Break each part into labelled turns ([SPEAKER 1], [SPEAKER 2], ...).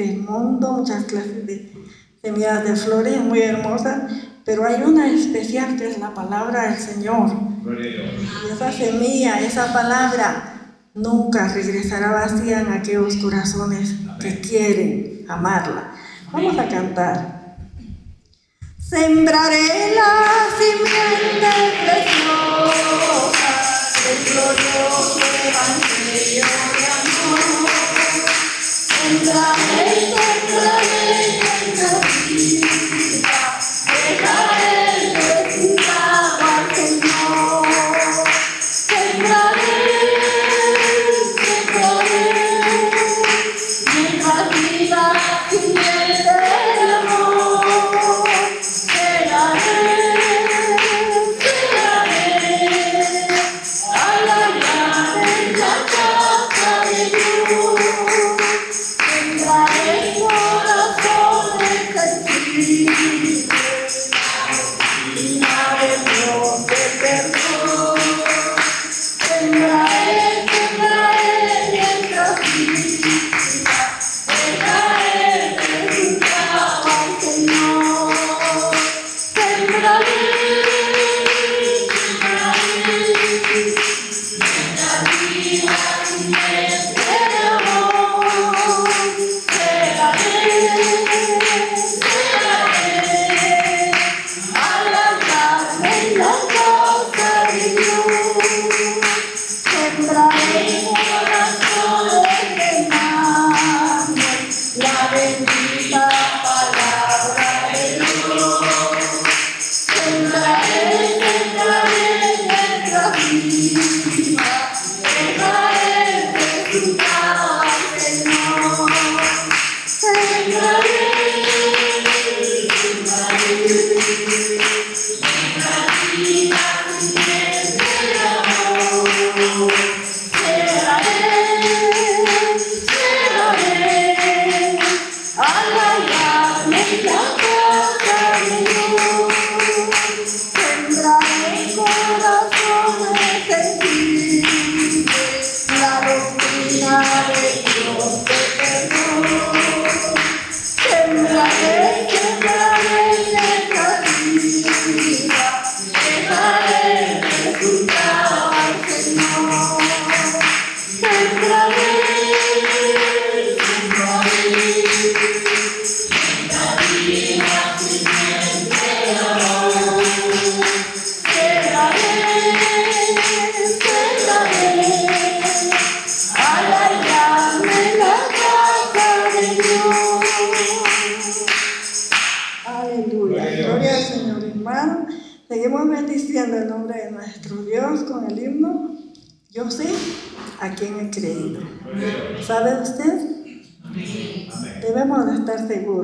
[SPEAKER 1] del mundo, muchas clases de semillas de flores muy hermosas, pero hay una especial que es la palabra del Señor. Y esa semilla, esa palabra, nunca regresará vacía en aquellos corazones que quieren amarla. Vamos a cantar. Sembraré la simiente preciosa del glorioso Evangelio. Thank you.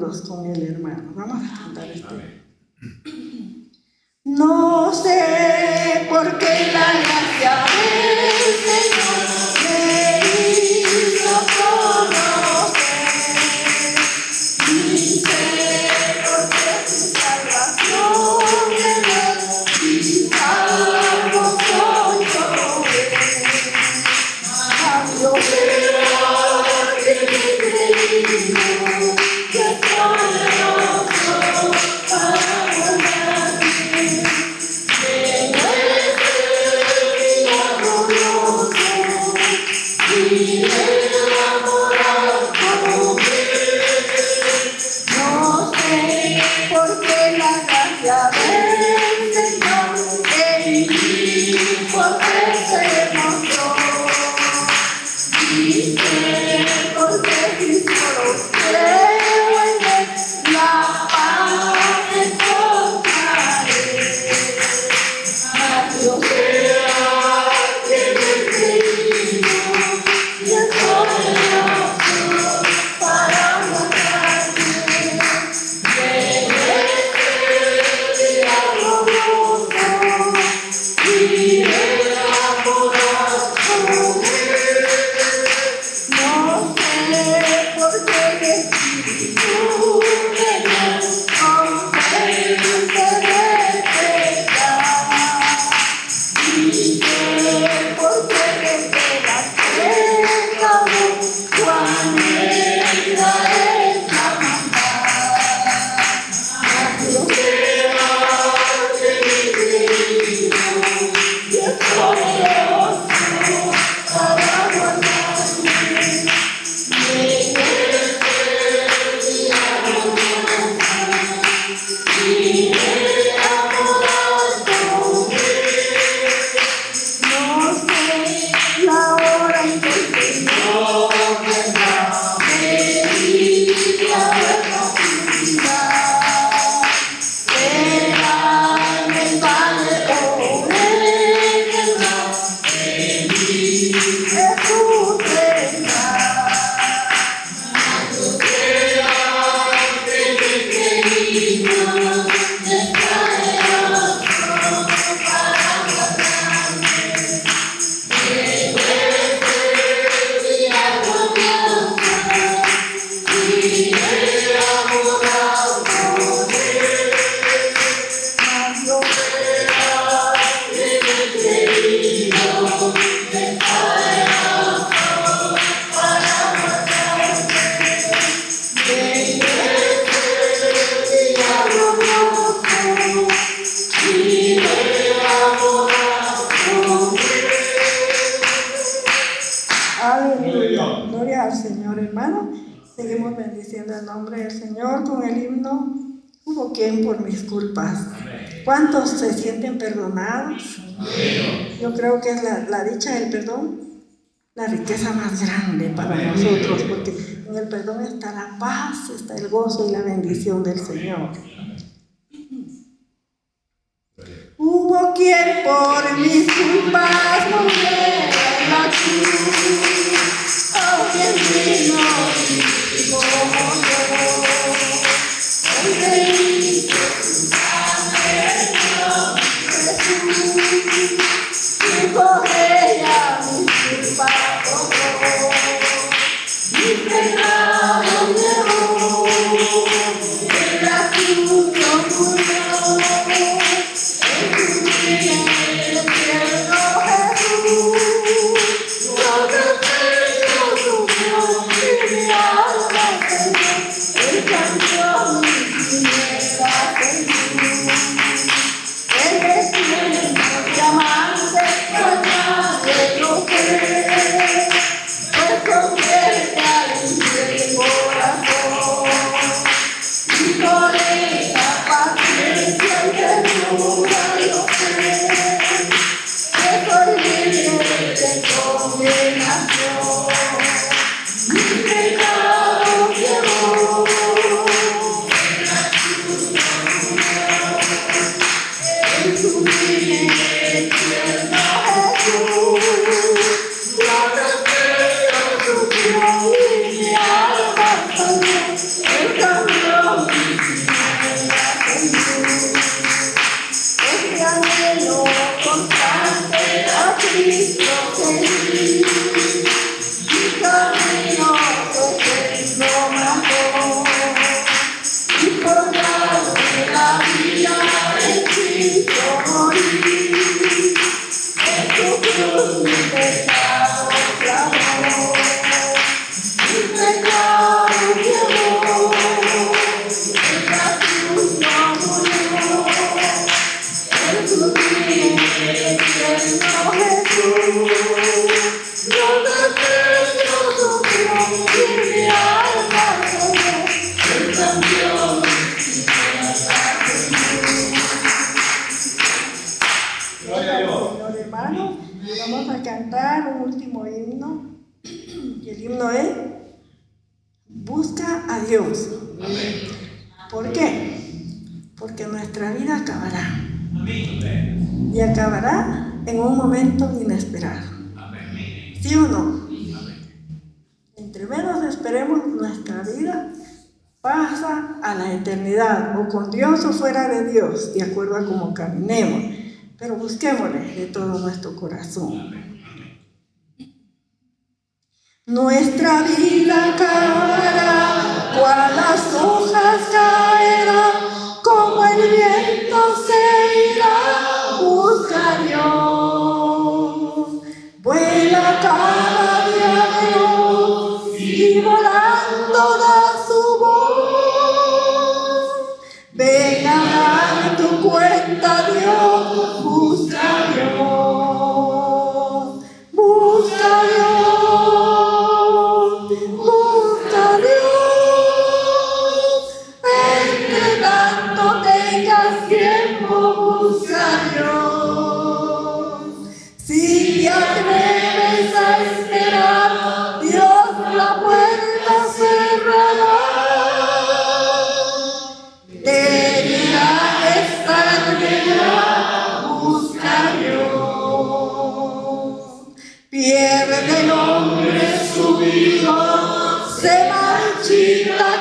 [SPEAKER 1] Vámonos con el hermano. Vamos a cantar este. Amén. No sé por qué la gracia. Por mis culpas. ¿Cuántos se sienten perdonados? Yo creo que es la, la dicha del perdón la riqueza más grande para nosotros, porque en el perdón está la paz, está el gozo y la bendición del Señor. Hubo quien por mis culpas muriera en la cruz, oh, quien vino Depois Please don't con Dios o fuera de Dios, de acuerdo a cómo caminemos. Pero busquémosle de todo nuestro corazón. Nuestra vida caerá, cual las hojas caerán, como el viento se irá, busca Dios. Vuela cada día Dios y volando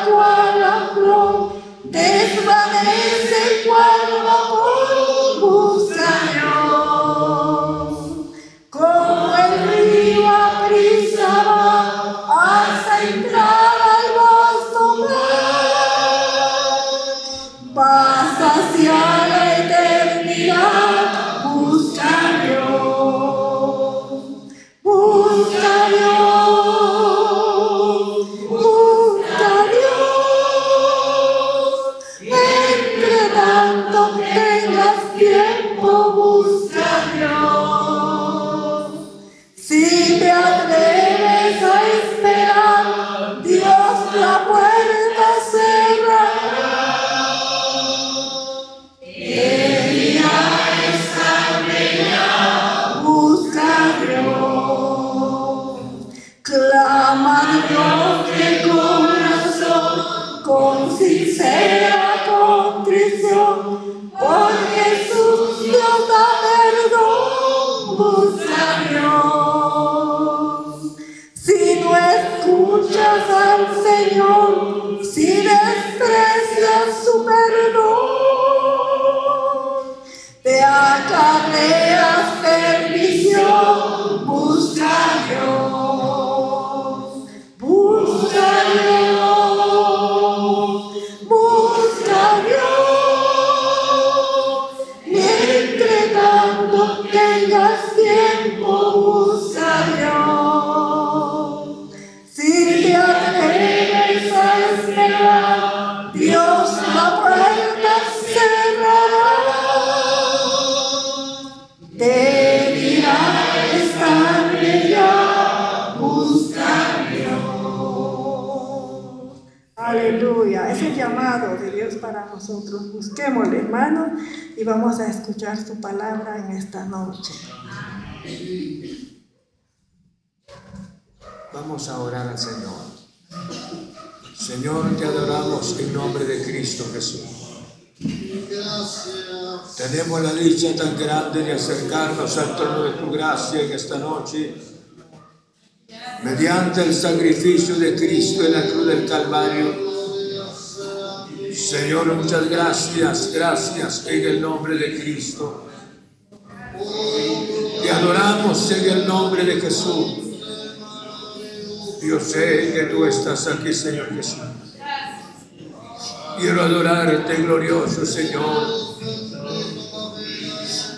[SPEAKER 1] cual la flor, desvanece Aleluya, es el llamado de Dios para nosotros. Busquémosle, hermano, y vamos a escuchar su palabra en esta noche.
[SPEAKER 2] Vamos a orar al Señor. Señor, te adoramos en nombre de Cristo Jesús. Tenemos la dicha tan grande de acercarnos al trono de tu gracia en esta noche, mediante el sacrificio de Cristo en la cruz del Calvario. Señor, muchas gracias, gracias en el nombre de Cristo. Te adoramos en el nombre de Jesús. Yo sé que tú estás aquí, Señor Jesús. Quiero adorarte, glorioso Señor.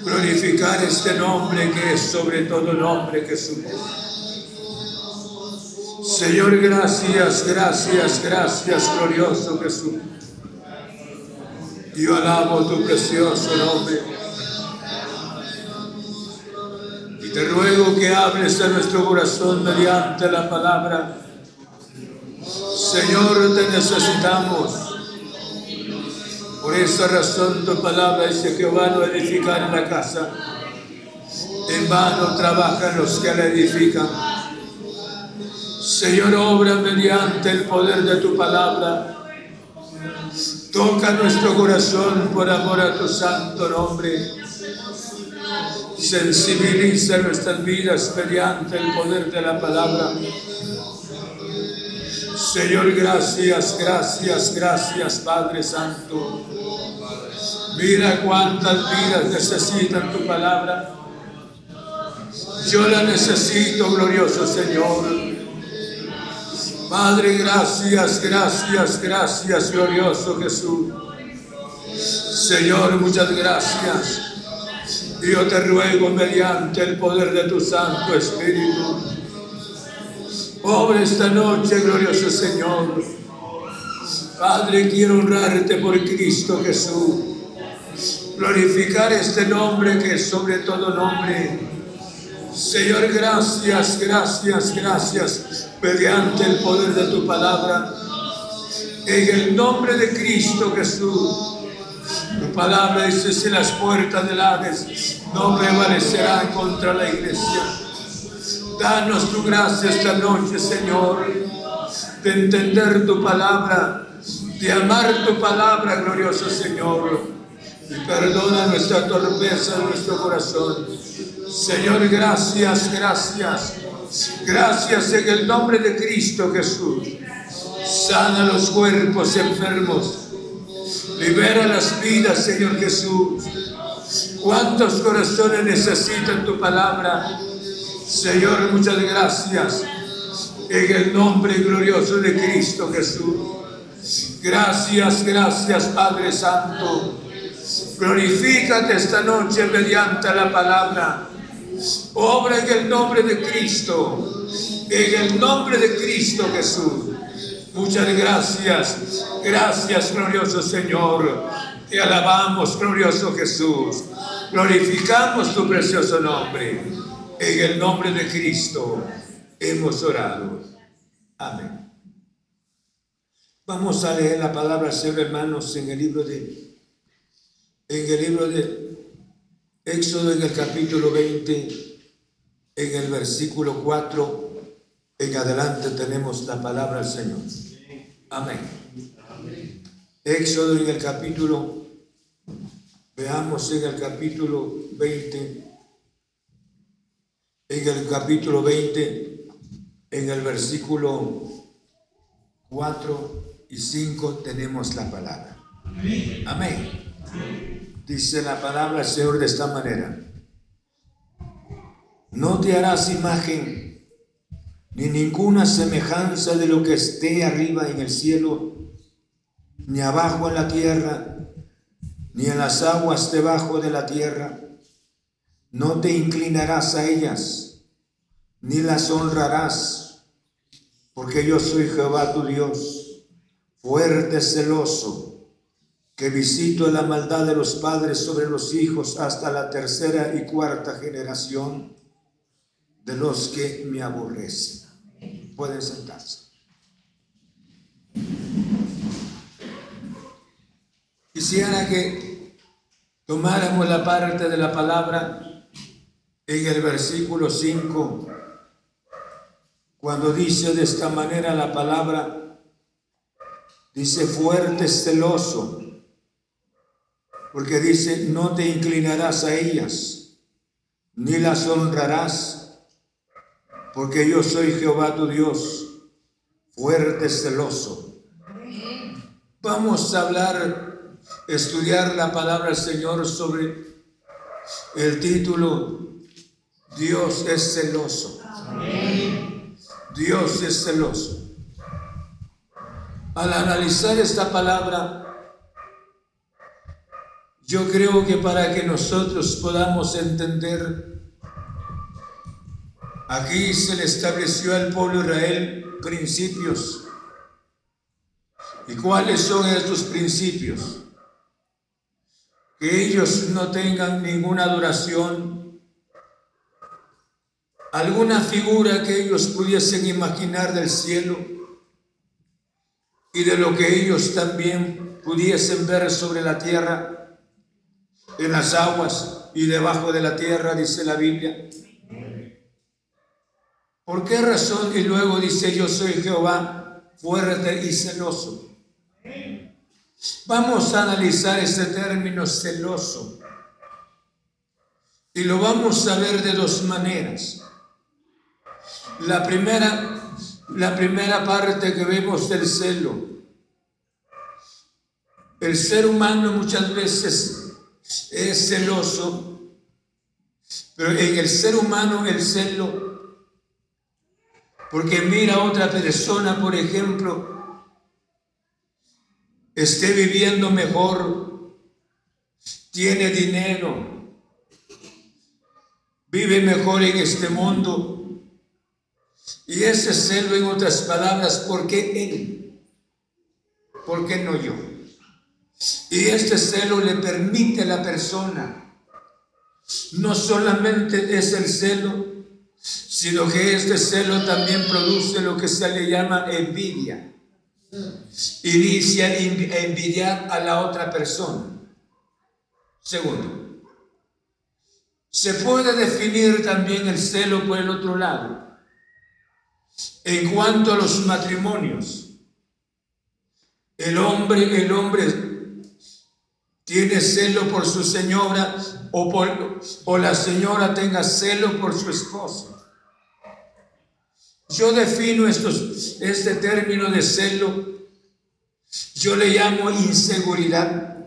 [SPEAKER 2] Glorificar este nombre que es sobre todo nombre, Jesús. Señor, gracias, gracias, gracias, glorioso Jesús. Yo alabo tu precioso nombre. Y te ruego que hables a nuestro corazón mediante la palabra. Señor, te necesitamos. Por esa razón tu palabra dice van a edificar la casa. En vano trabajan los que la edifican. Señor, obra mediante el poder de tu palabra. Toca nuestro corazón por amor a tu santo nombre. Sensibiliza nuestras vidas mediante el poder de la palabra. Señor, gracias, gracias, gracias, Padre Santo. Mira cuántas vidas necesitan tu palabra. Yo la necesito, glorioso Señor. Padre, gracias, gracias, gracias, glorioso Jesús. Señor, muchas gracias. Yo te ruego mediante el poder de tu Santo Espíritu. Pobre esta noche, glorioso Señor. Padre, quiero honrarte por Cristo Jesús. Glorificar este nombre que es sobre todo nombre. Señor, gracias, gracias, gracias, mediante el poder de tu palabra. En el nombre de Cristo Jesús. Tu palabra dice, si las puertas del Hades no prevalecerán contra la iglesia. Danos tu gracia esta noche, Señor, de entender tu palabra, de amar tu palabra, glorioso Señor. Y perdona nuestra torpeza, nuestro corazón. Señor, gracias, gracias. Gracias en el nombre de Cristo Jesús. Sana los cuerpos enfermos. Libera las vidas, Señor Jesús. ¿Cuántos corazones necesitan tu palabra? Señor, muchas gracias. En el nombre glorioso de Cristo Jesús. Gracias, gracias, Padre Santo. Glorifícate esta noche mediante la palabra. Obra en el nombre de Cristo. En el nombre de Cristo Jesús. Muchas gracias. Gracias, glorioso Señor. Te alabamos, glorioso Jesús. Glorificamos tu precioso nombre. En el nombre de Cristo hemos orado. Amén. Vamos a leer la palabra, Señor hermanos, en el libro de en el libro de Éxodo, en el capítulo 20, en el versículo 4, en adelante tenemos la palabra del Señor. Amén. Éxodo en el capítulo, veamos en el capítulo 20, en el capítulo 20, en el versículo 4 y 5 tenemos la palabra. Amén. Dice la palabra del Señor de esta manera. No te harás imagen ni ninguna semejanza de lo que esté arriba en el cielo, ni abajo en la tierra, ni en las aguas debajo de la tierra. No te inclinarás a ellas, ni las honrarás, porque yo soy Jehová tu Dios, fuerte, celoso, que visito la maldad de los padres sobre los hijos hasta la tercera y cuarta generación de los que me aborrecen. Pueden sentarse. Quisiera que tomáramos la parte de la palabra en el versículo 5, cuando dice de esta manera la palabra, dice fuerte, celoso, porque dice, no te inclinarás a ellas, ni las honrarás, porque yo soy Jehová tu Dios, fuerte, celoso. Vamos a hablar estudiar la palabra del Señor sobre el título Dios es celoso. Dios es celoso. Al analizar esta palabra, yo creo que para que nosotros podamos entender, aquí se le estableció al pueblo de Israel principios. ¿Y cuáles son estos principios? que ellos no tengan ninguna adoración, alguna figura que ellos pudiesen imaginar del cielo y de lo que ellos también pudiesen ver sobre la tierra, en las aguas y debajo de la tierra, dice la Biblia. ¿Por qué razón? Y luego dice, yo soy Jehová, fuerte y celoso Vamos a analizar este término celoso y lo vamos a ver de dos maneras. La primera, la primera parte que vemos del celo. El ser humano muchas veces es celoso, pero en el ser humano el celo, porque mira a otra persona, por ejemplo, esté viviendo mejor, tiene dinero, vive mejor en este mundo. Y ese celo, en otras palabras, ¿por qué él? ¿Por qué no yo? Y este celo le permite a la persona, no solamente es el celo, sino que este celo también produce lo que se le llama envidia inicia a envidiar a la otra persona. Segundo, se puede definir también el celo por el otro lado. En cuanto a los matrimonios, el hombre, el hombre tiene celo por su señora o, por, o la señora tenga celo por su esposo. Yo defino estos, este término de celo, yo le llamo inseguridad,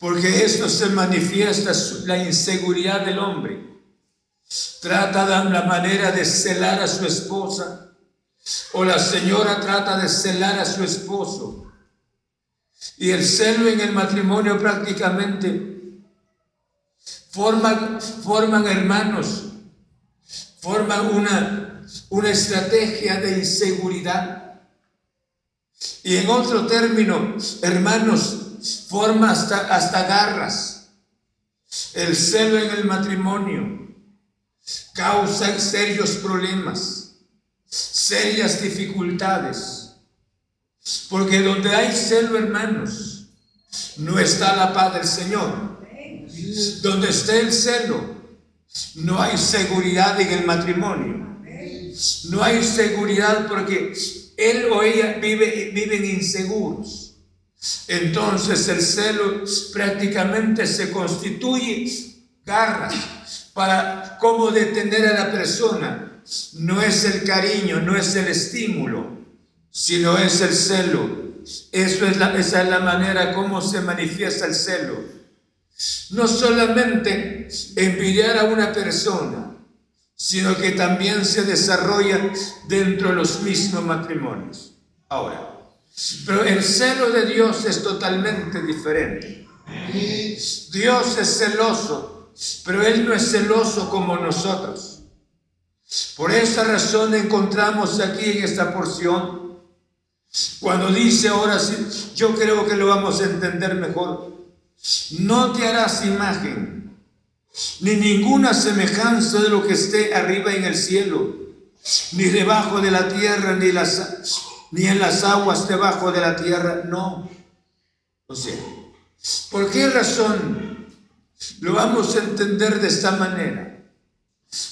[SPEAKER 2] porque esto se manifiesta la inseguridad del hombre. Trata de la manera de celar a su esposa, o la señora trata de celar a su esposo. Y el celo en el matrimonio prácticamente forman, forman hermanos, forman una una estrategia de inseguridad. Y en otro término, hermanos, forma hasta, hasta garras. El celo en el matrimonio causa serios problemas, serias dificultades. Porque donde hay celo, hermanos, no está la paz del Señor. Donde esté el celo, no hay seguridad en el matrimonio. No hay seguridad porque él o ella vive, viven inseguros. Entonces el celo prácticamente se constituye garras para cómo detener a la persona. No es el cariño, no es el estímulo, sino es el celo. Eso es la, esa es la manera como se manifiesta el celo. No solamente envidiar a una persona, sino que también se desarrolla dentro de los mismos matrimonios. Ahora, pero el celo de Dios es totalmente diferente. Dios es celoso, pero Él no es celoso como nosotros. Por esa razón encontramos aquí en esta porción, cuando dice ahora sí, yo creo que lo vamos a entender mejor, no te harás imagen, ni ninguna semejanza de lo que esté arriba en el cielo, ni debajo de la tierra, ni, las, en las aguas debajo de la tierra, no. O sea, ¿por qué razón lo vamos a entender de esta manera?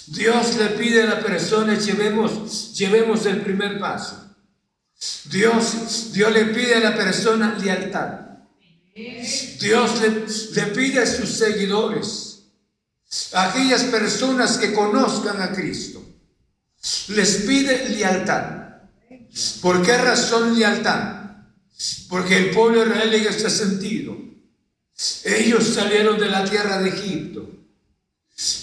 [SPEAKER 2] Dios le pide a la persona, llevemos, llevemos el primer paso. Dios, Dios le pide a la persona lealtad. Dios le, pide a sus seguidores, aquellas personas que conozcan a Cristo, les pide lealtad. ¿Por qué razón lealtad? Porque el pueblo de Israel en este sentido, ellos salieron de la tierra de Egipto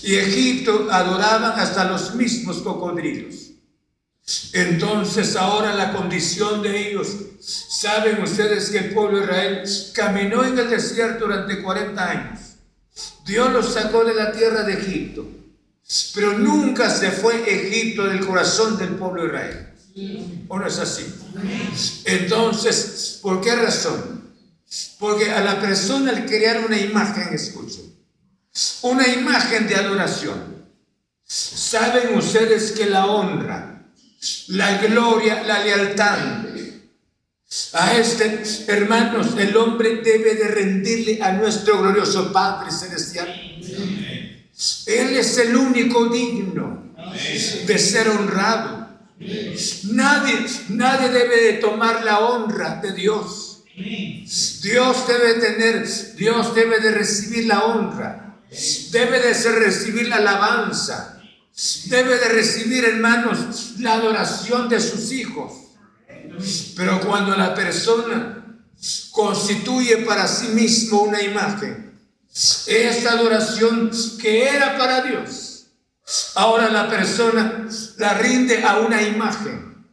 [SPEAKER 2] y Egipto adoraban hasta los mismos cocodrilos. Entonces ahora la condición de ellos, saben ustedes que el pueblo de Israel caminó en el desierto durante 40 años. Dios los sacó de la tierra de Egipto, pero nunca se fue Egipto del corazón del pueblo de Israel. ¿O no es así? Entonces, ¿por qué razón? Porque a la persona al crear una imagen, escuchen, una imagen de adoración. Saben ustedes que la honra, la gloria, la lealtad a este, hermanos, el hombre debe de rendirle a nuestro glorioso Padre Celestial. Él es el único digno de ser honrado. Nadie, nadie debe de tomar la honra de Dios. Dios debe tener, Dios debe de recibir la honra debe de ser recibir la alabanza, debe de recibir, hermanos, la adoración de sus hijos. Pero cuando la persona constituye para sí mismo una imagen, esta adoración que era para Dios, ahora la persona la rinde a una imagen.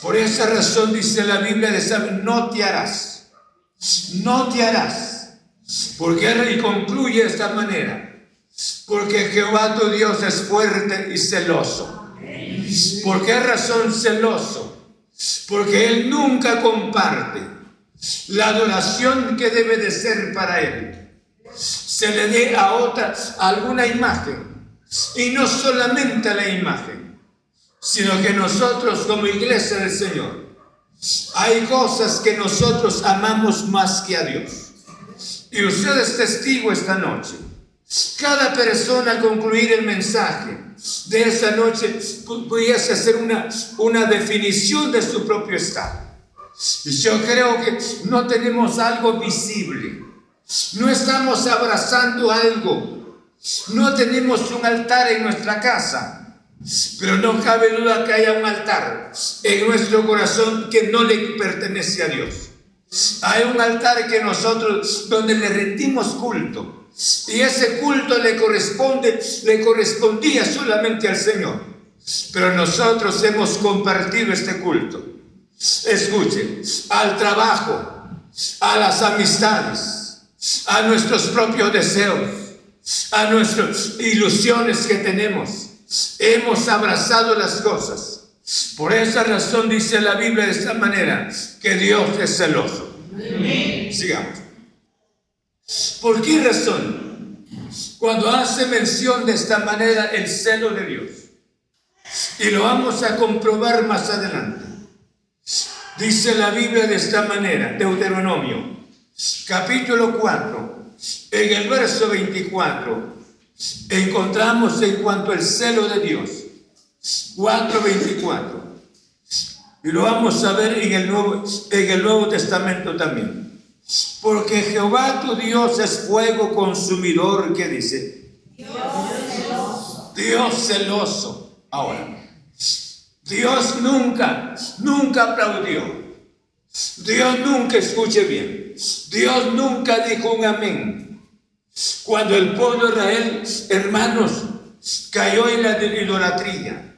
[SPEAKER 2] Por esa razón dice la Biblia de San, no te harás, no te harás porque y concluye de esta manera. Porque Jehová tu Dios es fuerte y celoso. ¿Por qué razón celoso? Porque Él nunca comparte la adoración que debe de ser para Él. Se le dé a otra alguna imagen. Y no solamente la imagen, sino que nosotros como iglesia del Señor, hay cosas que nosotros amamos más que a Dios. Y usted es testigo esta noche. Cada persona al concluir el mensaje de esa noche pudiese hacer una, una definición de su propio estado. Y yo creo que no tenemos algo visible. No estamos abrazando algo. No tenemos un altar en nuestra casa. Pero no cabe duda que haya un altar en nuestro corazón que no le pertenece a Dios. Hay un altar que nosotros, donde le rendimos culto. Y ese culto le corresponde, le correspondía solamente al Señor. Pero nosotros hemos compartido este culto. Escuchen, al trabajo, a las amistades, a nuestros propios deseos, a nuestras ilusiones que tenemos. Hemos abrazado las cosas por esa razón dice la Biblia de esta manera, que Dios es celoso. Sigamos. ¿Por qué razón? Cuando hace mención de esta manera el celo de Dios, y lo vamos a comprobar más adelante, dice la Biblia de esta manera, Deuteronomio, capítulo 4, en el verso 24, encontramos en cuanto al celo de Dios, 4.24. Y lo vamos a ver en el, Nuevo, en el Nuevo Testamento también. Porque Jehová tu Dios es fuego consumidor, ¿qué dice?
[SPEAKER 1] Dios celoso.
[SPEAKER 2] Dios celoso. Ahora, Dios nunca, nunca aplaudió. Dios nunca escuche bien. Dios nunca dijo un amén. Cuando el pueblo de Israel, hermanos, cayó en la idolatría.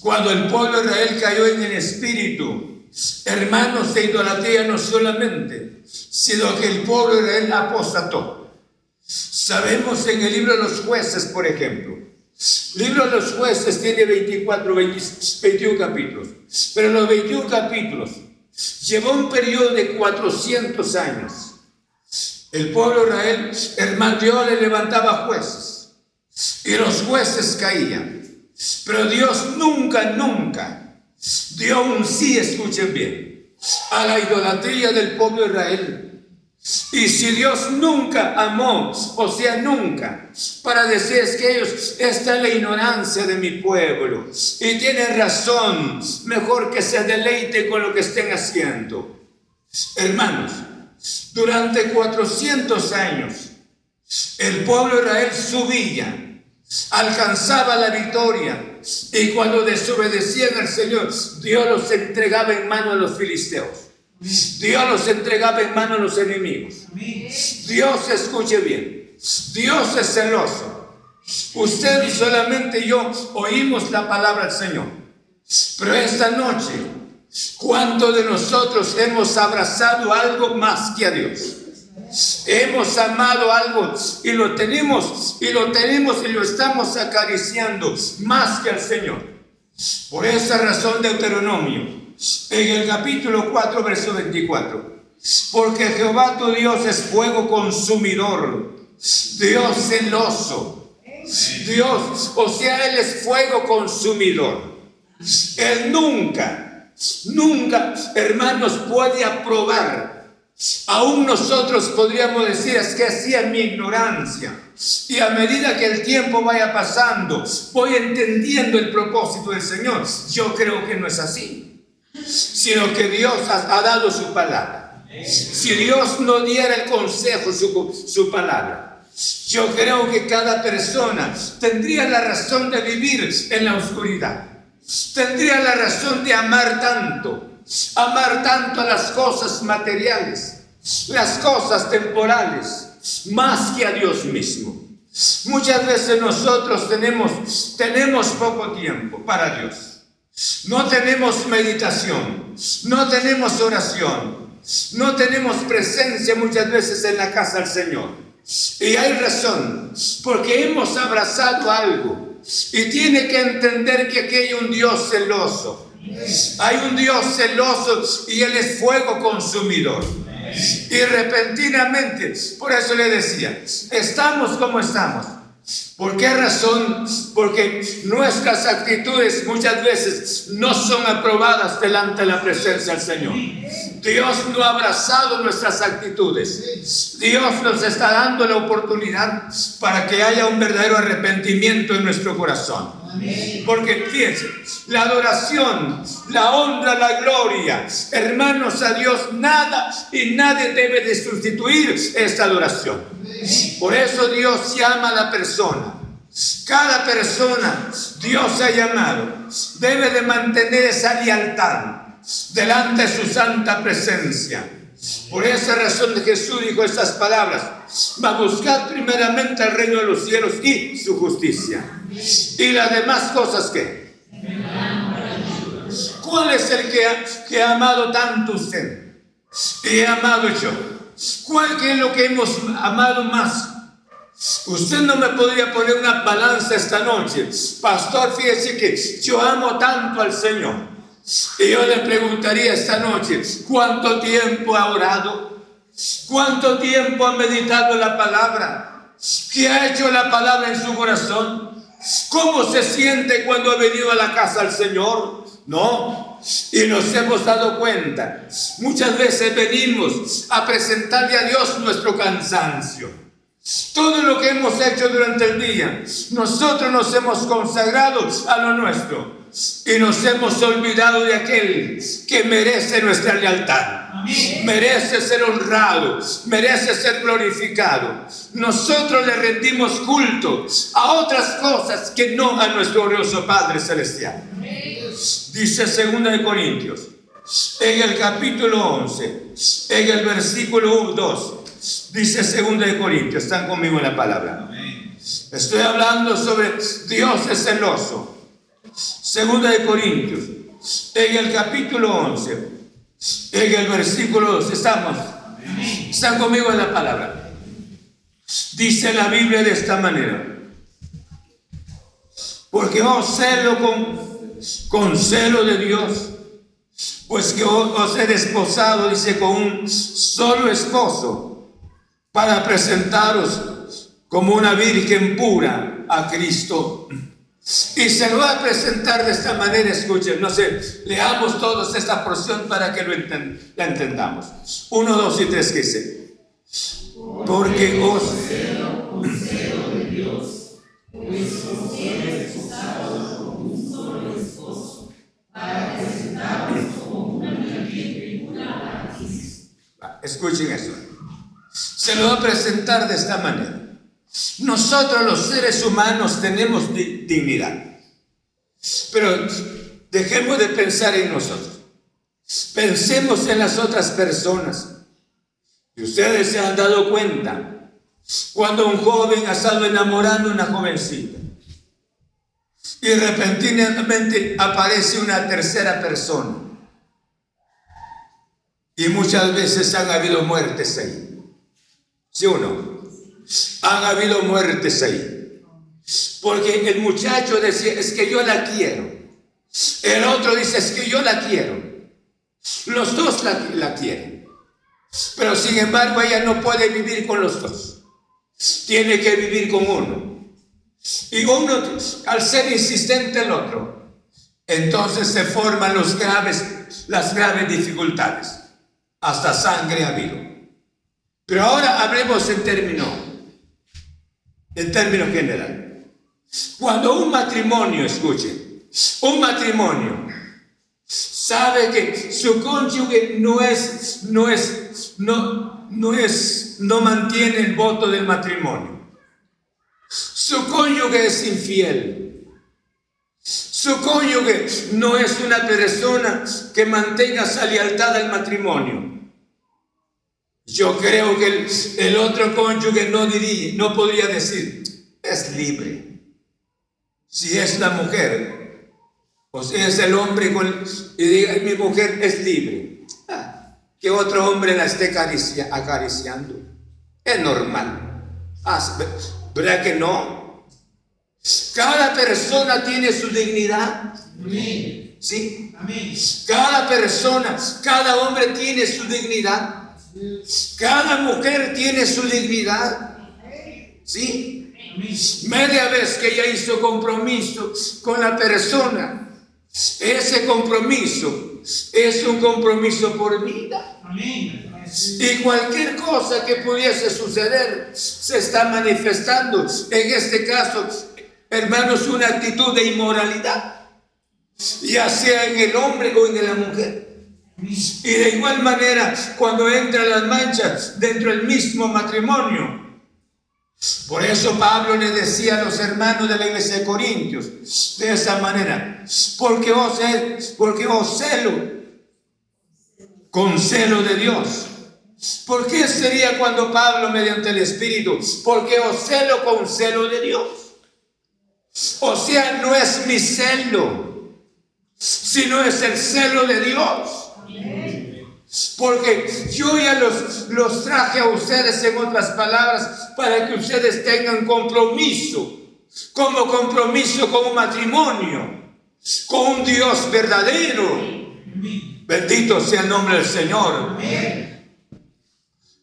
[SPEAKER 2] Cuando el pueblo de Israel cayó en el espíritu, hermanos de idolatría no solamente, sino que el pueblo de Israel apostató. Sabemos en el libro de los jueces, por ejemplo, libro de los jueces tiene 24, 21 capítulos, pero los 21 capítulos llevó un periodo de 400 años. El pueblo de Israel, hermano, Dios le levantaba jueces y los jueces caían. Pero Dios nunca, nunca dio un sí, escuchen bien, a la idolatría del pueblo de Israel. Y si Dios nunca amó, o sea, nunca, para decir es que ellos, esta es la ignorancia de mi pueblo, y tienen razón, mejor que se deleite con lo que estén haciendo. Hermanos, durante 400 años, el pueblo de Israel subía, alcanzaba la victoria, y cuando desobedecían al Señor, Dios los entregaba en manos a los filisteos. Dios los entregaba en manos a los enemigos. Dios escuche bien. Dios es celoso. Usted y solamente yo oímos la palabra del Señor. Pero esta noche, ¿cuántos de nosotros hemos abrazado algo más que a Dios? Hemos amado algo y lo tenemos y lo tenemos y lo estamos acariciando más que al Señor. Por esa razón Deuteronomio en el capítulo 4, verso 24. Porque Jehová tu Dios es fuego consumidor, Dios celoso, Dios, o sea, Él es fuego consumidor. Él nunca, nunca, hermanos, puede aprobar. Aún nosotros podríamos decir, es que hacía mi ignorancia. Y a medida que el tiempo vaya pasando, voy entendiendo el propósito del Señor. Yo creo que no es así sino que Dios ha, dado su palabra. Si Dios no diera el consejo, su, su palabra, yo creo que cada persona tendría la razón de vivir en la oscuridad. Tendría la razón de amar tanto, amar tanto a las cosas materiales, las cosas temporales, más que a Dios mismo. Muchas veces nosotros tenemos, tenemos poco tiempo para Dios. No tenemos meditación, no tenemos oración, no tenemos presencia muchas veces en la casa del Señor. Y hay razón, porque hemos abrazado algo y tiene que entender que aquí hay un Dios celoso. Hay un Dios celoso y Él es fuego consumidor. Y repentinamente, por eso le decía, estamos como estamos ¿Por qué razón? Porque nuestras actitudes muchas veces no son aprobadas delante de la presencia del Señor. Dios no ha abrazado nuestras actitudes. Dios nos está dando la oportunidad para que haya un verdadero arrepentimiento en nuestro corazón. Porque fíjense, la adoración, la honra, la gloria, hermanos a Dios, nada y nadie debe de sustituir esta adoración. Por eso Dios llama a la persona. Cada persona Dios ha llamado debe de mantener esa lealtad delante de su santa presencia. Por esa razón Jesús dijo estas palabras, va a buscar primeramente el reino de los cielos y su justicia. Y las demás cosas que... ¿Cuál es el que ha, que ha amado tanto usted? Y he amado yo. ¿Cuál es lo que hemos amado más? Usted no me podría poner una balanza esta noche. Pastor, fíjese que yo amo tanto al Señor. Y yo le preguntaría esta noche, ¿cuánto tiempo ha orado? ¿Cuánto tiempo ha meditado la palabra? ¿Qué ha hecho la palabra en su corazón? ¿Cómo se siente cuando ha venido a la casa del Señor? No, y nos hemos dado cuenta. Muchas veces venimos a presentarle a Dios nuestro cansancio. Todo lo que hemos hecho durante el día, nosotros nos hemos consagrado a lo nuestro y nos hemos olvidado de aquel que merece nuestra lealtad. Merece ser honrado, merece ser glorificado. Nosotros le rendimos culto a otras cosas que no a nuestro glorioso Padre Celestial. Dice 2 de Corintios, en el capítulo 11, en el versículo 2, dice 2 de Corintios, están conmigo en la palabra. Estoy hablando sobre Dios es celoso. Segunda de Corintios, en el capítulo 11, en el versículo 2, estamos. Están conmigo en la palabra. Dice la Biblia de esta manera. Porque os celo con, con celo de Dios, pues que os he desposado, dice, con un solo esposo, para presentaros como una virgen pura a Cristo. Y se lo va a presentar de esta manera, escuchen, no sé, leamos todos esta porción para que lo la entendamos. Uno, dos y tres, que dice. Porque os... Escuchen eso. Se lo va a presentar de esta manera. Nosotros los seres humanos tenemos dignidad. Pero dejemos de pensar en nosotros. Pensemos en las otras personas. Y ustedes se han dado cuenta cuando un joven ha estado enamorando a una jovencita y repentinamente aparece una tercera persona. Y muchas veces han habido muertes ahí. ¿Sí o no? Han habido muertes ahí. Porque el muchacho decía, es que yo la quiero. El otro dice, es que yo la quiero. Los dos la, la quieren. Pero sin embargo ella no puede vivir con los dos. Tiene que vivir con uno. Y uno, al ser insistente el otro, entonces se forman los graves, las graves dificultades. Hasta sangre ha habido. Pero ahora hablemos en términos en términos general. Cuando un matrimonio, escuche, un matrimonio sabe que su cónyuge no es, no es, no, no es, no mantiene el voto del matrimonio. Su cónyuge es infiel. Su cónyuge no es una persona que mantenga esa lealtad al matrimonio. Yo creo que el, otro cónyuge no diría, no podría decir, es libre. Si es la mujer, o si es el hombre y diga, mi mujer es libre. Ah, que otro hombre la esté acariciando. Es normal. Ah, ¿Verdad que no? Cada persona tiene su dignidad. ¿Sí? Cada persona, cada hombre tiene su dignidad. Cada mujer tiene su dignidad. ¿Sí? Media vez que ella hizo compromiso con la persona, ese compromiso es un compromiso por vida. Y cualquier cosa que pudiese suceder se está manifestando, en este caso, hermanos, una actitud de inmoralidad, ya sea en el hombre o en la mujer. Y de igual manera, cuando entran las manchas dentro del mismo matrimonio. Por eso Pablo le decía a los hermanos de la iglesia de Corintios de esa manera, porque os, porque os celo con celo de Dios. ¿Por qué sería cuando Pablo mediante el Espíritu? Porque os celo con celo de Dios. O sea, no es mi celo, sino es el celo de Dios. Porque yo ya los, los traje a ustedes en otras palabras para que ustedes tengan compromiso, como compromiso con un matrimonio, con un Dios verdadero. Bendito sea el nombre del Señor.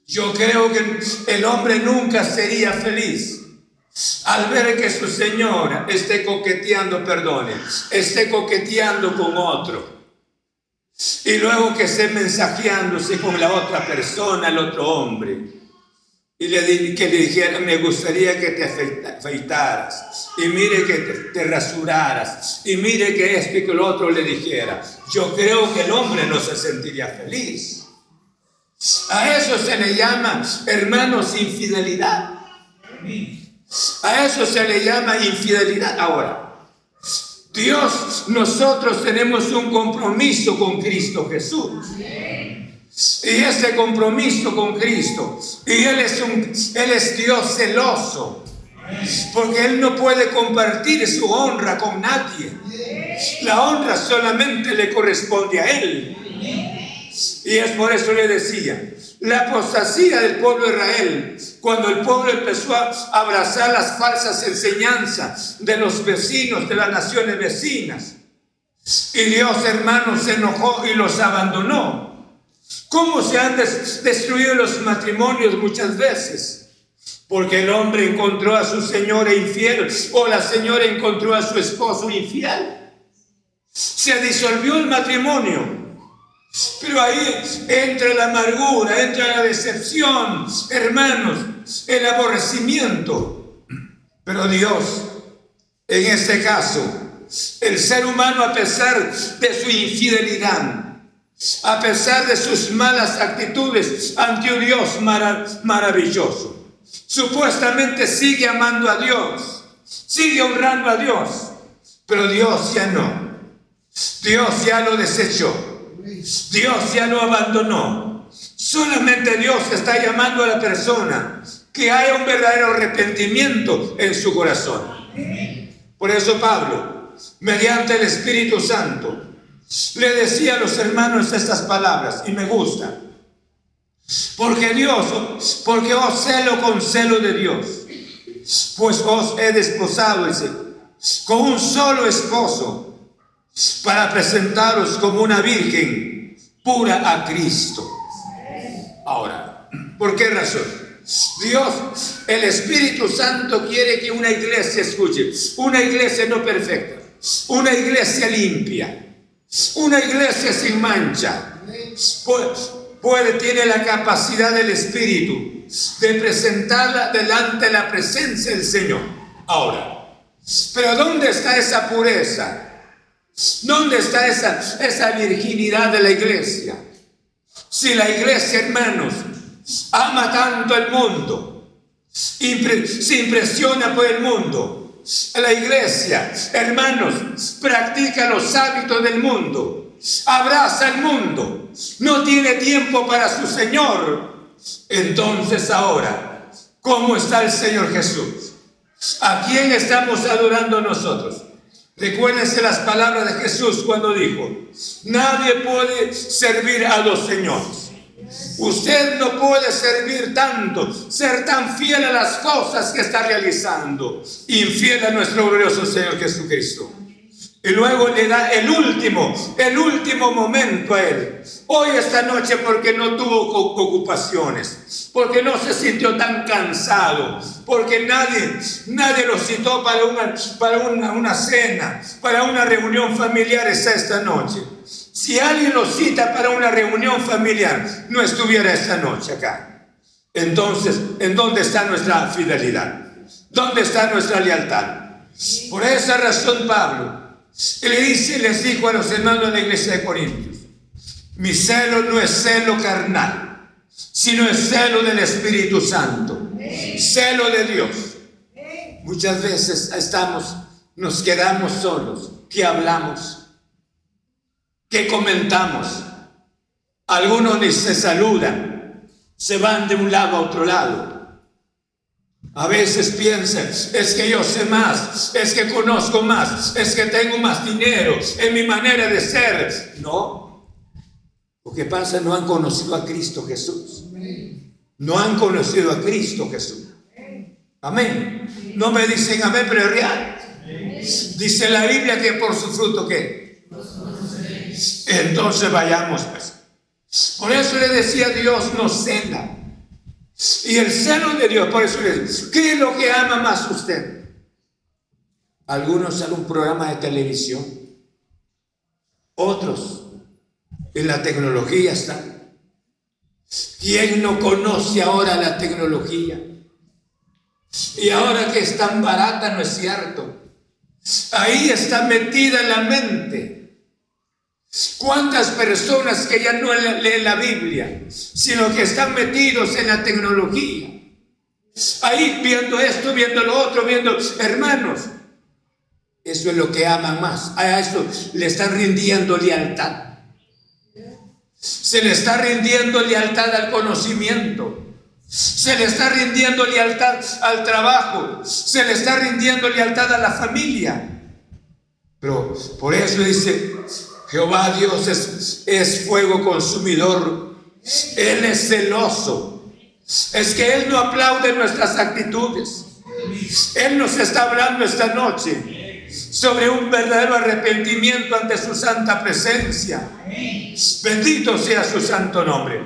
[SPEAKER 2] Yo creo que el hombre nunca sería feliz al ver que su señora esté coqueteando, perdone, esté coqueteando con otro. Y luego que esté mensajeándose con la otra persona, el otro hombre. Y le, que le dijera, me gustaría que te afeitaras. Y mire que te, rasuraras. Y mire que esto y que lo otro le dijera. Yo creo que el hombre no se sentiría feliz. A eso se le llama, hermanos, infidelidad. A eso se le llama infidelidad. Ahora, Dios, nosotros tenemos un compromiso con Cristo Jesús. Y ese compromiso con Cristo, y Él es, un, Él es Dios celoso, porque Él no puede compartir su honra con nadie. La honra solamente le corresponde a Él. Y es por eso le decía, la apostasía del pueblo de Israel, cuando el pueblo empezó a abrazar las falsas enseñanzas de los vecinos, de las naciones vecinas. Y Dios, hermanos, se enojó y los abandonó. ¿Cómo se han destruido los matrimonios muchas veces? Porque el hombre encontró a su señora infiel o la señora encontró a su esposo infiel. Se disolvió el matrimonio pero ahí entra la amargura, entra la decepción, hermanos, el aborrecimiento. Pero Dios, en este caso, el ser humano a pesar de su infidelidad, a pesar de sus malas actitudes ante un Dios maravilloso, supuestamente sigue amando a Dios, sigue honrando a Dios, pero Dios ya no. Dios ya lo desechó. Dios ya lo abandonó. Solamente Dios está llamando a la persona que haya un verdadero arrepentimiento en su corazón. Por eso Pablo, mediante el Espíritu Santo, le decía a los hermanos estas palabras y me gusta. Porque Dios, porque os celo con celo de Dios, pues os he desposado con un solo esposo para presentaros como una virgen pura a Cristo. Ahora, ¿por qué razón? Dios, el Espíritu Santo quiere que una iglesia escuche, una iglesia no perfecta, una iglesia limpia, una iglesia sin mancha, pues, puede, tiene la capacidad del Espíritu de presentarla delante de la presencia del Señor. Ahora, pero ¿dónde está esa pureza? ¿Dónde está esa, esa virginidad de la iglesia? Si la iglesia, hermanos, ama tanto el mundo, se impresiona por el mundo, la iglesia, hermanos, practica los hábitos del mundo, abraza el mundo, no tiene tiempo para su Señor. Entonces ahora, ¿cómo está el Señor Jesús? ¿A quién estamos adorando nosotros? Recuérdense las palabras de Jesús cuando dijo, nadie puede servir a dos señores. Usted no puede servir tanto, ser tan fiel a las cosas que está realizando, infiel a nuestro glorioso Señor Jesucristo. Y luego le da el último, el último momento a él. Hoy esta noche porque no tuvo ocupaciones, porque no se sintió tan cansado, porque nadie, nadie lo citó para una, para una, cena, para una reunión familiar esta noche. Si alguien lo cita para una reunión familiar, no estuviera esta noche acá. Entonces, ¿en dónde está nuestra fidelidad? ¿Dónde está nuestra lealtad? Por esa razón, Pablo y le dice, les dijo a los hermanos de la iglesia de Corintios, mi celo no es celo carnal, sino es celo del Espíritu Santo, celo de Dios. Muchas veces estamos, nos quedamos solos. ¿Qué hablamos? ¿Qué comentamos? Algunos ni se saludan, se van de un lado a otro lado. A veces piensan, es que yo sé más, es que conozco más, es que tengo más dinero, en mi manera de ser. No. Lo que pasa, no han conocido a Cristo Jesús. No han conocido a Cristo Jesús. Amén. No me dicen amén, pero es real. Dice la Biblia que por su fruto, ¿qué? Entonces vayamos, pues. Por eso le decía Dios, no cela y el celo de Dios, por eso ¿qué es lo que ama más usted? Algunos un programa de televisión, otros en la tecnología están. ¿Quién no conoce ahora la tecnología? Y ahora que es tan barata, no es cierto. Ahí está metida la mente. ¿Cuántas personas que ya no leen la Biblia, sino que están metidos en la tecnología? Ahí viendo esto, viendo lo otro, viendo hermanos. Eso es lo que aman más. A eso le están rindiendo lealtad. Se le está rindiendo lealtad al conocimiento. Se le está rindiendo lealtad al trabajo. Se le está rindiendo lealtad a la familia. Pero por eso dice, Jehová Dios es, es fuego consumidor. Él es celoso. Es que Él no aplaude nuestras actitudes. Él nos está hablando esta noche sobre un verdadero arrepentimiento ante su santa presencia. Bendito sea su santo nombre.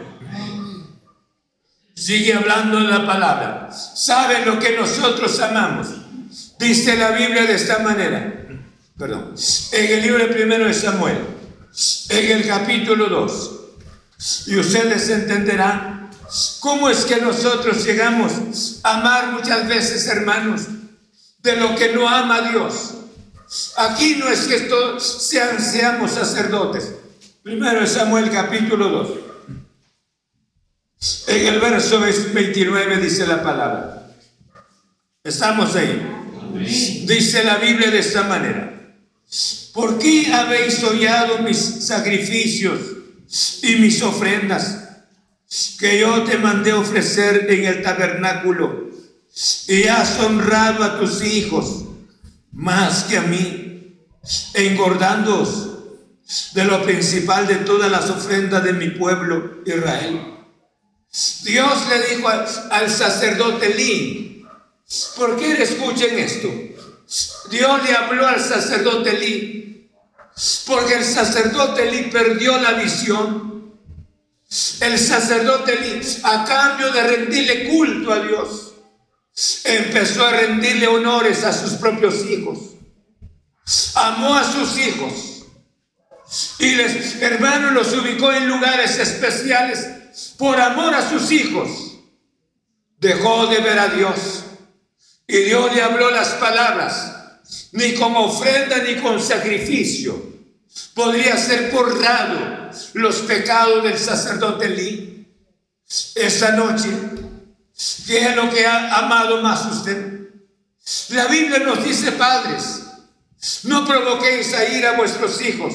[SPEAKER 2] Sigue hablando de la palabra. ¿Sabe lo que nosotros amamos? Dice la Biblia de esta manera. Perdón. En el libro primero de Samuel, en el capítulo 2. Y ustedes entenderán cómo es que nosotros llegamos a amar muchas veces, hermanos, de lo que no ama Dios. Aquí no es que sean, seamos sacerdotes. Primero Samuel capítulo 2. En el verso 29 dice la palabra. Estamos ahí. Dice la Biblia de esta manera. ¿Por qué habéis hollado mis sacrificios y mis ofrendas que yo te mandé ofrecer en el tabernáculo? Y has honrado a tus hijos más que a mí, engordándoos de lo principal de todas las ofrendas de mi pueblo Israel. Dios le dijo al, sacerdote Lee, ¿por qué escuchen esto? Dios le habló al sacerdote Lee, porque el sacerdote Lee perdió la visión. El sacerdote Lee, a cambio de rendirle culto a Dios, empezó a rendirle honores a sus propios hijos. Amó a sus hijos. Y les, hermanos, los ubicó en lugares especiales por amor a sus hijos. Dejó de ver a Dios. Y Dios le habló las palabras. Ni con ofrenda ni con sacrificio podría ser borrado los pecados del sacerdote Lee. Esta noche ¿Qué es lo que ha amado más usted? La Biblia nos dice, padres, no provoquéis a ir a vuestros hijos.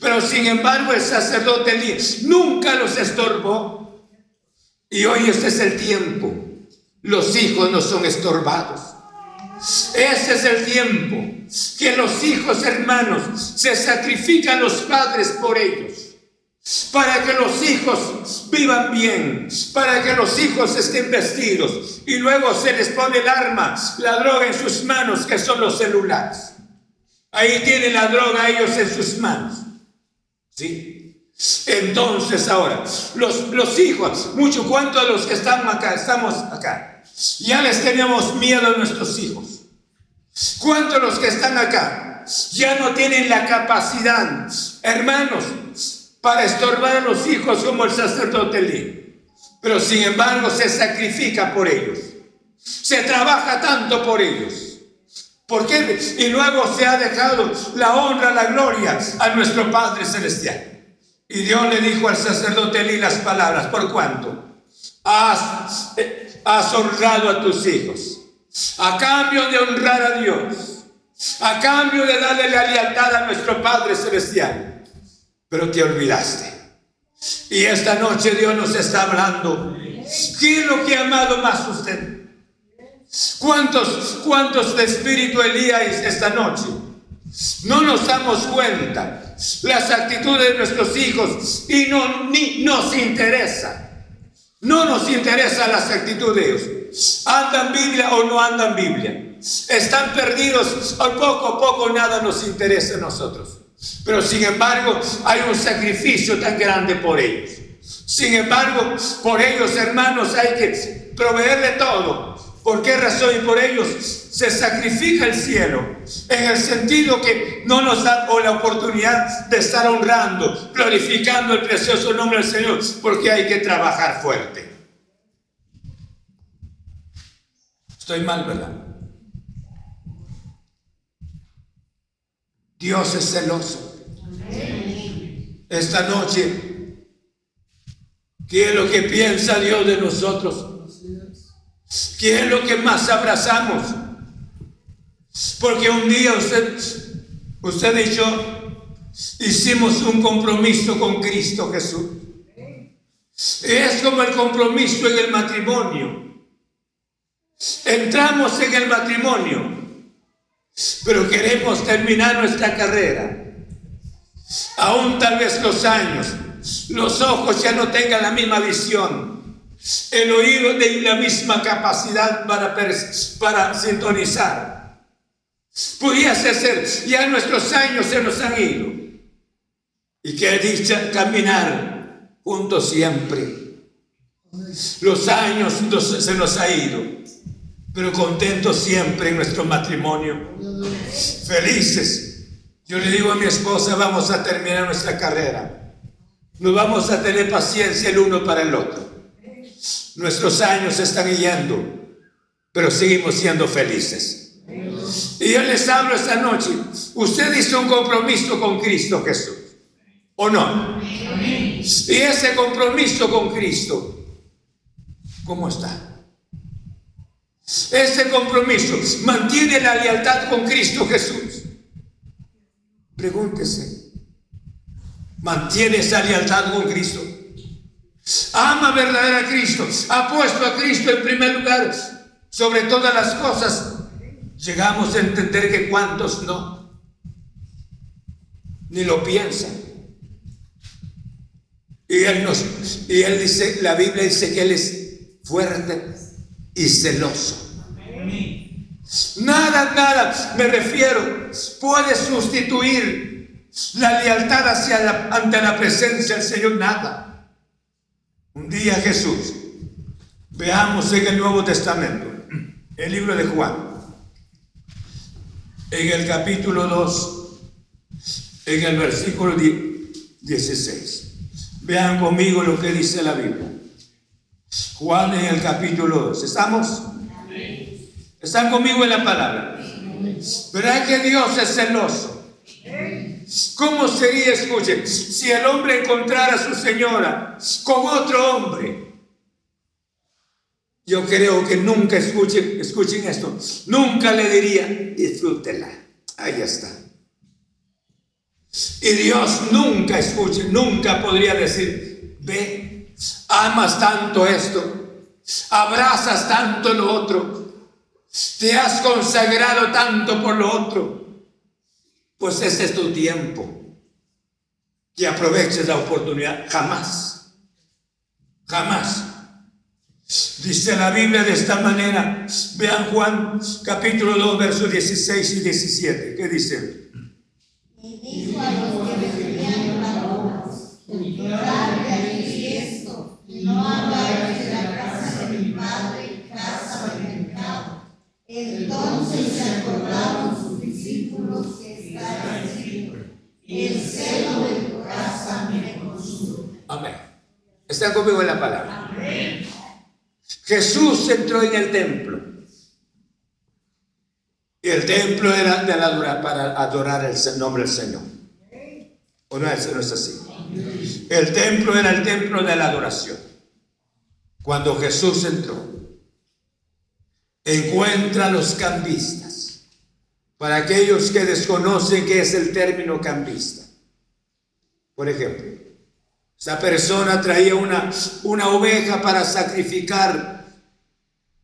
[SPEAKER 2] Pero sin embargo el sacerdote Elías nunca los estorbó. Y hoy este es el tiempo. Los hijos no son estorbados. Ese es el tiempo que los hijos hermanos se sacrifican los padres por ellos para que los hijos vivan bien, para que los hijos estén vestidos y luego se les pone el arma, la droga en sus manos, que son los celulares. Ahí tienen la droga ellos en sus manos. ¿Sí? Entonces ahora, los, los hijos, mucho cuanto a los que estamos acá, estamos acá, ya les teníamos miedo a nuestros hijos. ¿Cuántos los que están acá ya no tienen la capacidad, hermanos, para estorbar a los hijos como el sacerdote Lee. Pero sin embargo se sacrifica por ellos. Se trabaja tanto por ellos. ¿Por qué? Y luego se ha dejado la honra, la gloria a nuestro Padre Celestial. Y Dios le dijo al sacerdote Lee las palabras, ¿por cuánto? Has, eh, has honrado a tus hijos. A cambio de honrar a Dios. A cambio de darle la lealtad a nuestro Padre Celestial pero te olvidaste. Y esta noche Dios nos está hablando. ¿Qué es lo que ha amado más usted? ¿Cuántos, cuántos de espíritu Elías esta noche? No nos damos cuenta las actitudes de nuestros hijos y no ni nos interesa. No nos interesa las actitudes de ellos. ¿Andan Biblia o no andan Biblia? Están perdidos o poco a poco nada nos interesa a nosotros. Pero sin embargo hay un sacrificio tan grande por ellos. Sin embargo, por ellos, hermanos, hay que proveerle todo. ¿Por qué razón? Y por ellos se sacrifica el cielo. En el sentido que no nos da la oportunidad de estar honrando, glorificando el precioso nombre del Señor, porque hay que trabajar fuerte. Estoy mal, ¿verdad? Dios es celoso. Esta noche, ¿qué es lo que piensa Dios de nosotros? ¿Qué es lo que más abrazamos? Porque un día usted, usted y yo hicimos un compromiso con Cristo Jesús. Es como el compromiso en el matrimonio. Entramos en el matrimonio, pero queremos terminar nuestra carrera. Aún tal vez los años, los ojos ya no tengan la misma visión, el oído de la misma capacidad para, para sintonizar. Pudiese ser, ya nuestros años se nos han ido. Y que dicha caminar juntos siempre. Los años se nos ha ido, pero contentos siempre en nuestro matrimonio. Felices. Yo le digo a mi esposa, vamos a terminar nuestra carrera. No vamos a tener paciencia el uno para el otro. Nuestros años se están yendo, pero seguimos siendo felices. Y yo les hablo esta noche. Usted hizo un compromiso con Cristo Jesús. ¿O no? Y ese compromiso con Cristo, ¿cómo está? Ese compromiso mantiene la lealtad con Cristo Jesús. Pregúntese, mantiene esa lealtad con Cristo. Ama verdadera a Cristo. Ha puesto a Cristo en primer lugar sobre todas las cosas. Llegamos a entender que cuantos no, ni lo piensan. Y él, nos, y él dice, la Biblia dice que Él es fuerte y celoso. Nada, nada, me refiero, puede sustituir la lealtad hacia ante la presencia del Señor, nada. Un día Jesús, veamos en el Nuevo Testamento, el libro de Juan, en el capítulo 2, en el versículo 16. Vean conmigo lo que dice la Biblia. Juan en el capítulo 2. ¿Estamos? ¿Están conmigo en la palabra? ¿Verdad que Dios es celoso? ¿Cómo sería, escuchen, si el hombre encontrara a su señora con otro hombre? Yo creo que nunca escuchen, escuchen esto, nunca le diría, disfrútela, ahí está. Y Dios nunca, escuche, nunca podría decir, ve, amas tanto esto, abrazas tanto lo otro, te has consagrado tanto por lo otro pues este es tu tiempo. Y aproveches la oportunidad. Jamás. Jamás. Dice la Biblia de esta manera. Vean Juan capítulo 2, versos 16 y 17. ¿Qué dice? Y dijo a los que no hagáis la casa de mi padre casa de mercado. Entonces se acordaron sus discípulos el celo de tu casa me consume. Amén. ¿Están conmigo en la palabra? Jesús entró en el templo. Y el templo era de la, para adorar el nombre del Señor. ¿O no, eso no es así? El templo era el templo de la adoración. Cuando Jesús entró, encuentra a los cambistas para aquellos que desconocen qué es el término cambista. Por ejemplo, esa persona traía una, una oveja para sacrificar,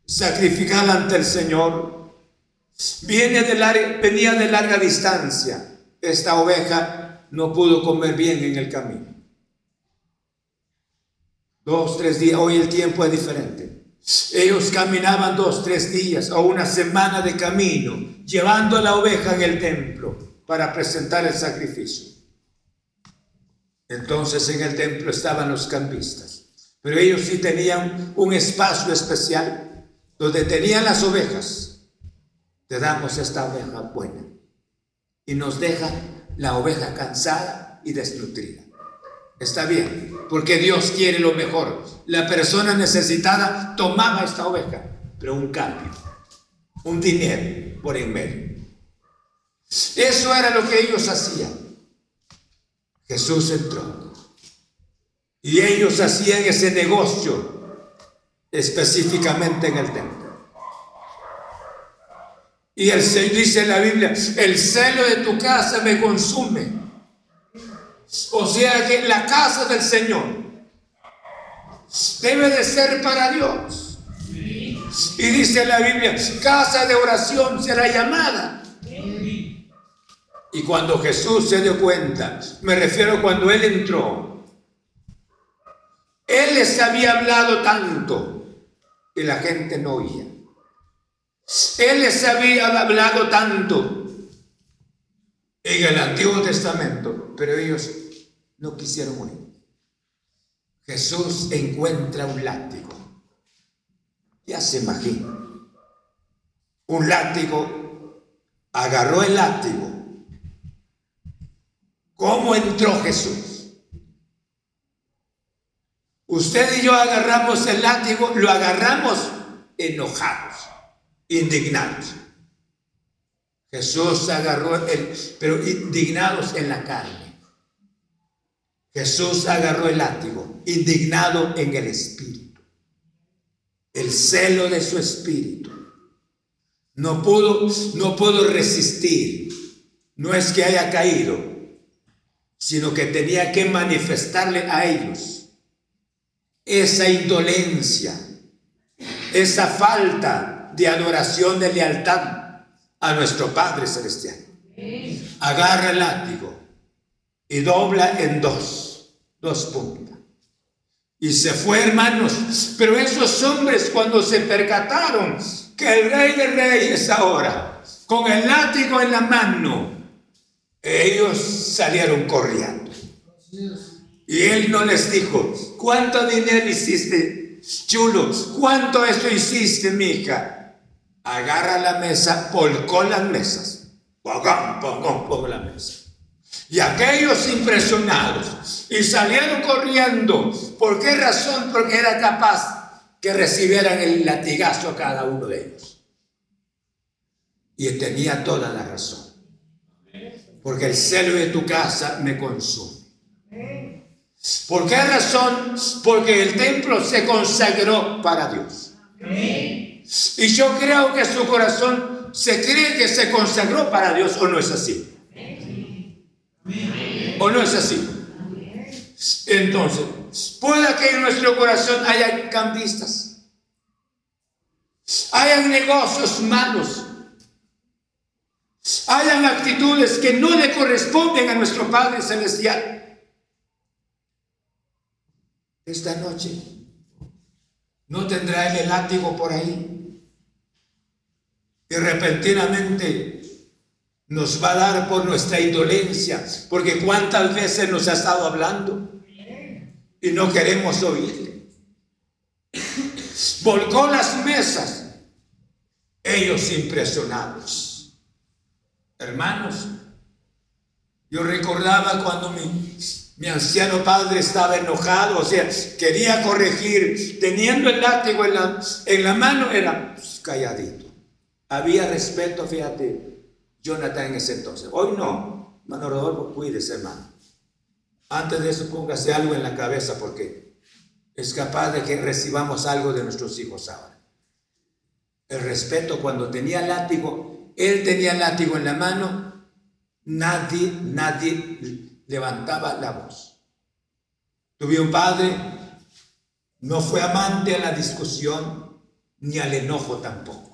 [SPEAKER 2] sacrificarla ante el Señor. Viene de venía de larga distancia. Esta oveja no pudo comer bien en el camino. Dos, tres días. Hoy el tiempo es diferente. Ellos caminaban dos, tres días o una semana de camino, llevando a la oveja en el templo para presentar el sacrificio. Entonces en el templo estaban los campistas, pero ellos sí tenían un espacio especial donde tenían las ovejas. Te damos esta oveja buena y nos deja la oveja cansada y desnutrida. Está bien, porque Dios quiere lo mejor. La persona necesitada tomaba esta oveja, pero un cambio, un dinero por en medio. Eso era lo que ellos hacían. Jesús entró. Y ellos hacían ese negocio específicamente en el templo. Y el, dice en la Biblia, el celo de tu casa me consume. O sea que la casa del Señor debe de ser para Dios. Y dice la Biblia, casa de oración será llamada. Y cuando Jesús se dio cuenta, me refiero cuando Él entró, Él les había hablado tanto y la gente no oía. Él les había hablado tanto en el Antiguo Testamento, pero ellos no quisieron oír. Jesús encuentra un látigo. Ya se imagina. Un látigo, agarró el látigo. ¿Cómo entró Jesús? Usted y yo agarramos el látigo, lo agarramos enojados, indignados. Jesús agarró el, pero indignados en la carne. Jesús agarró el látigo, indignado en el espíritu. El celo de su espíritu. No pudo, no pudo resistir. No es que haya caído, sino que tenía que manifestarle a ellos esa indolencia, esa falta de adoración, de lealtad a nuestro Padre Celestial. Agarra el látigo y dobla en dos, dos puntas. Y se fue, hermanos. Pero esos hombres cuando se percataron que el rey de reyes ahora, con el látigo en la mano, ellos salieron corriendo. Y él no les dijo, ¿cuánto dinero hiciste, chulo? ¿Cuánto esto hiciste, mija? Agarra la mesa, polcó las mesas. Pogón, pogón, pogón la mesa. Y aquellos impresionados y salieron corriendo. ¿Por qué razón? Porque era capaz que recibieran el latigazo a cada uno de ellos. Y tenía toda la razón. Porque el celo de tu casa me consume. ¿Por qué razón? Porque el templo se consagró para Dios. Y yo creo que su corazón se cree que se consagró para Dios o no es así. ¿O no es así? Entonces, pueda que en nuestro corazón haya cambistas, hayan negocios malos, hayan actitudes que no le corresponden a nuestro Padre Celestial. Esta noche no tendrá el látigo por ahí y repentinamente nos va a dar por nuestra indolencia, porque cuántas veces nos ha estado hablando y no queremos oírle. Volcó las mesas, ellos impresionados. Hermanos, yo recordaba cuando mi, anciano padre estaba enojado, o sea, quería corregir, teniendo el látigo en la, en la mano, era calladito. Había respeto, fíjate, Jonathan en ese entonces. Hoy no, hermano Rodolfo, cuídese, hermano. Antes de eso, póngase algo en la cabeza porque es capaz de que recibamos algo de nuestros hijos ahora. El respeto, cuando tenía látigo, él tenía látigo en la mano, nadie, nadie levantaba la voz. Tuve un padre, no fue amante a la discusión ni al enojo tampoco.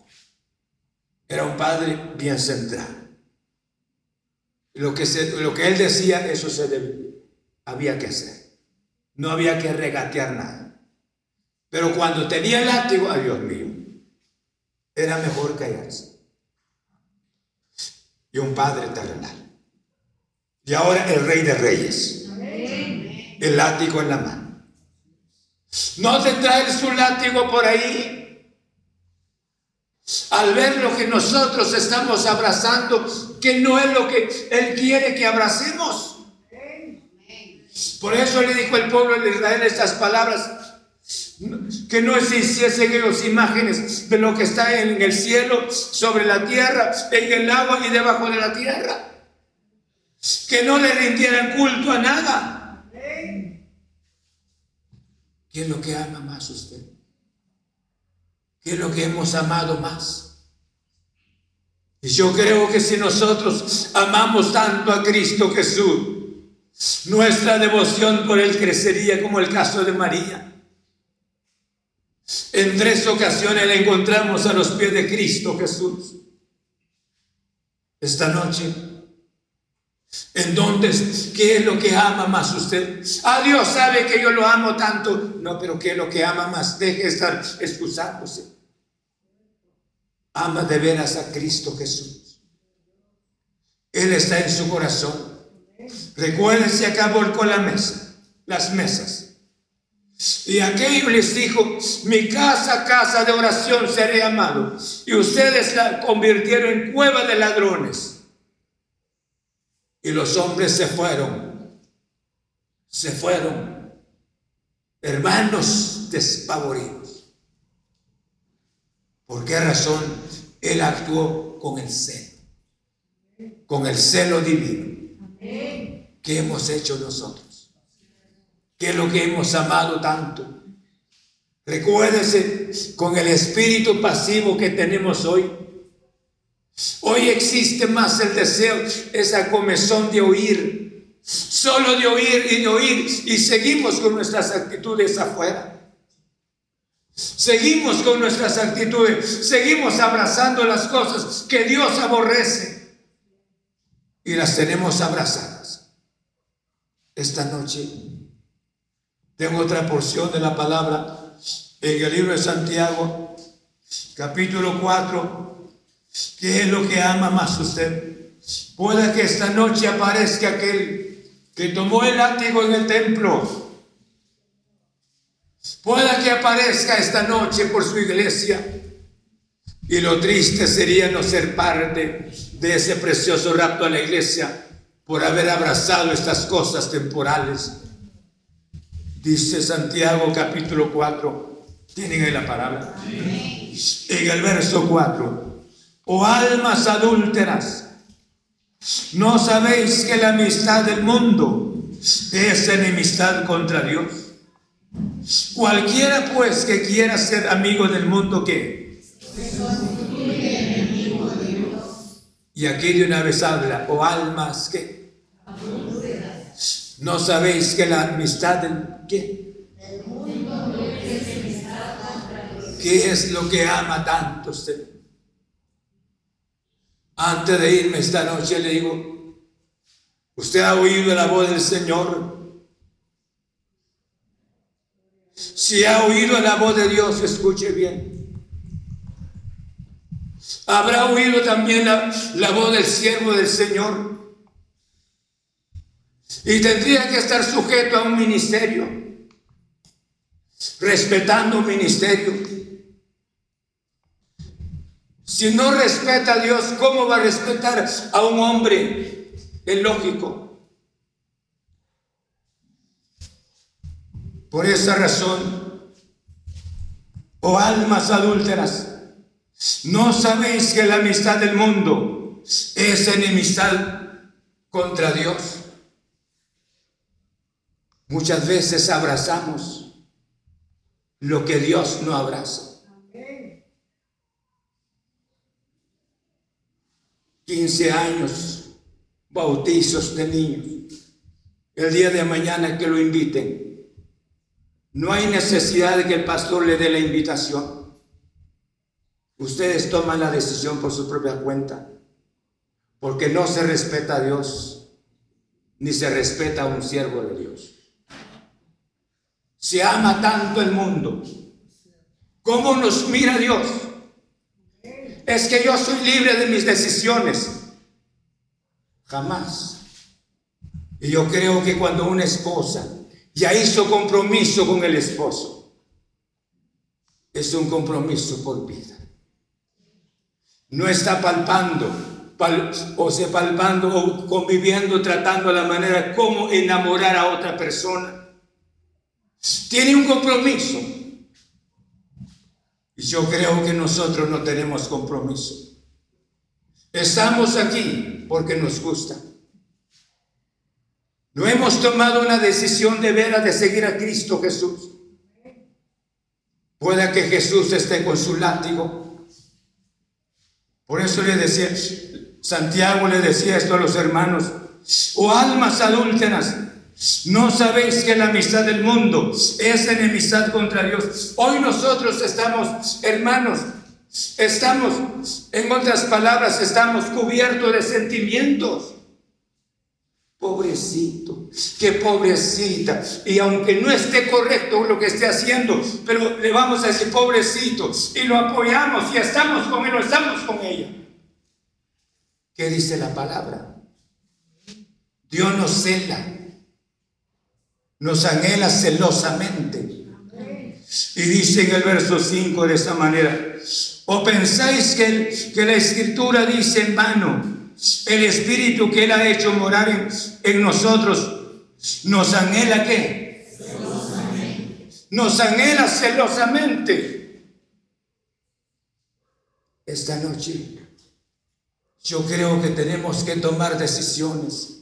[SPEAKER 2] Era un padre bien centrado. Lo que, lo que él decía, eso se había que hacer. No había que regatear nada. Pero cuando tenía el látigo, ay Dios mío, era mejor callarse. Y un padre terrenal. Y ahora el rey de reyes. El látigo en la mano. No tendrá él su látigo por ahí al ver lo que nosotros estamos abrazando, que no es lo que Él quiere que abracemos. Por eso le dijo el pueblo de Israel estas palabras, que no se hiciesen ellos imágenes de lo que está en el cielo, sobre la tierra, en el agua y debajo de la tierra. Que no le rindieran culto a nada. ¿Qué es lo que ama más usted? ¿Qué es lo que hemos amado más? Y yo creo que si nosotros amamos tanto a Cristo Jesús, nuestra devoción por Él crecería como el caso de María. En tres ocasiones la encontramos a los pies de Cristo Jesús. Esta noche, ¿en dónde, qué es lo que ama más usted? Ah, Dios sabe que yo lo amo tanto. No, pero ¿qué es lo que ama más? Deje de estar excusándose. Ama de veras a Cristo Jesús. Él está en su corazón. Recuerden, se acabó con la mesa, las mesas. Y aquello les dijo, mi casa, casa de oración seré amado. Y ustedes la convirtieron en cueva de ladrones. Y los hombres se fueron, se fueron, hermanos despavoridos. ¿Por qué razón? Él actuó con el celo, con el celo divino. ¿Qué hemos hecho nosotros? ¿Qué es lo que hemos amado tanto? Recuérdese con el espíritu pasivo que tenemos hoy. Hoy existe más el deseo, esa comezón de oír, solo de oír y de oír, y seguimos con nuestras actitudes afuera. Seguimos con nuestras actitudes, seguimos abrazando las cosas que Dios aborrece y las tenemos abrazadas. Esta noche tengo otra porción de la palabra en el libro de Santiago, capítulo 4, ¿qué es lo que ama más usted? Puede que esta noche aparezca aquel que tomó el látigo en el templo Pueda que aparezca esta noche por su iglesia. Y lo triste sería no ser parte de ese precioso rapto a la iglesia por haber abrazado estas cosas temporales. Dice Santiago capítulo 4. ¿Tienen ahí la palabra? En el verso 4. Oh almas adúlteras, ¿no sabéis que la amistad del mundo es enemistad contra Dios? Cualquiera pues que quiera ser amigo del mundo, ¿qué? Y aquí de una vez habla, o almas que no sabéis que la amistad del qué? ¿Qué es lo que ama tanto usted? Antes de irme esta noche le digo, ¿usted ha oído la voz del Señor? Si ha oído la voz de Dios, escuche bien. Habrá oído también la, voz del siervo del Señor. Y tendría que estar sujeto a un ministerio, respetando un ministerio. Si no respeta a Dios, ¿cómo va a respetar a un hombre? Es lógico. Por esa razón, oh almas adúlteras, ¿no sabéis que la amistad del mundo es enemistad contra Dios? Muchas veces abrazamos lo que Dios no abraza. 15 años, bautizos de niños. El día de mañana que lo inviten, no hay necesidad de que el pastor le dé la invitación. Ustedes toman la decisión por su propia cuenta, porque no se respeta a Dios, ni se respeta a un siervo de Dios. Se ama tanto el mundo. ¿Cómo nos mira Dios? Es que yo soy libre de mis decisiones. Jamás. Y yo creo que cuando una esposa ya hizo compromiso con el esposo. Es un compromiso por vida. No está palpando, o se palpando o conviviendo, tratando la manera como enamorar a otra persona. Tiene un compromiso. Y yo creo que nosotros no tenemos compromiso. Estamos aquí porque nos gusta. No hemos tomado una decisión de veras de seguir a Cristo Jesús. Puede que Jesús esté con su látigo Por eso le decía, Santiago le decía esto a los hermanos, o oh, almas adúlteras, ¿no sabéis que la amistad del mundo es enemistad contra Dios? Hoy nosotros estamos, hermanos, estamos, en otras palabras, estamos cubiertos de sentimientos. Pobrecito, qué pobrecita. Y aunque no esté correcto lo que esté haciendo, pero le vamos a decir pobrecito y lo apoyamos y estamos con él o estamos con ella. ¿Qué dice la palabra? Dios nos cela, nos anhela celosamente. Y dice en el verso 5 de esta manera, ¿o pensáis que, que la escritura dice en vano? El Espíritu que Él ha hecho morar en, nosotros, nos anhela qué? Nos anhela celosamente. Esta noche yo creo que tenemos que tomar decisiones.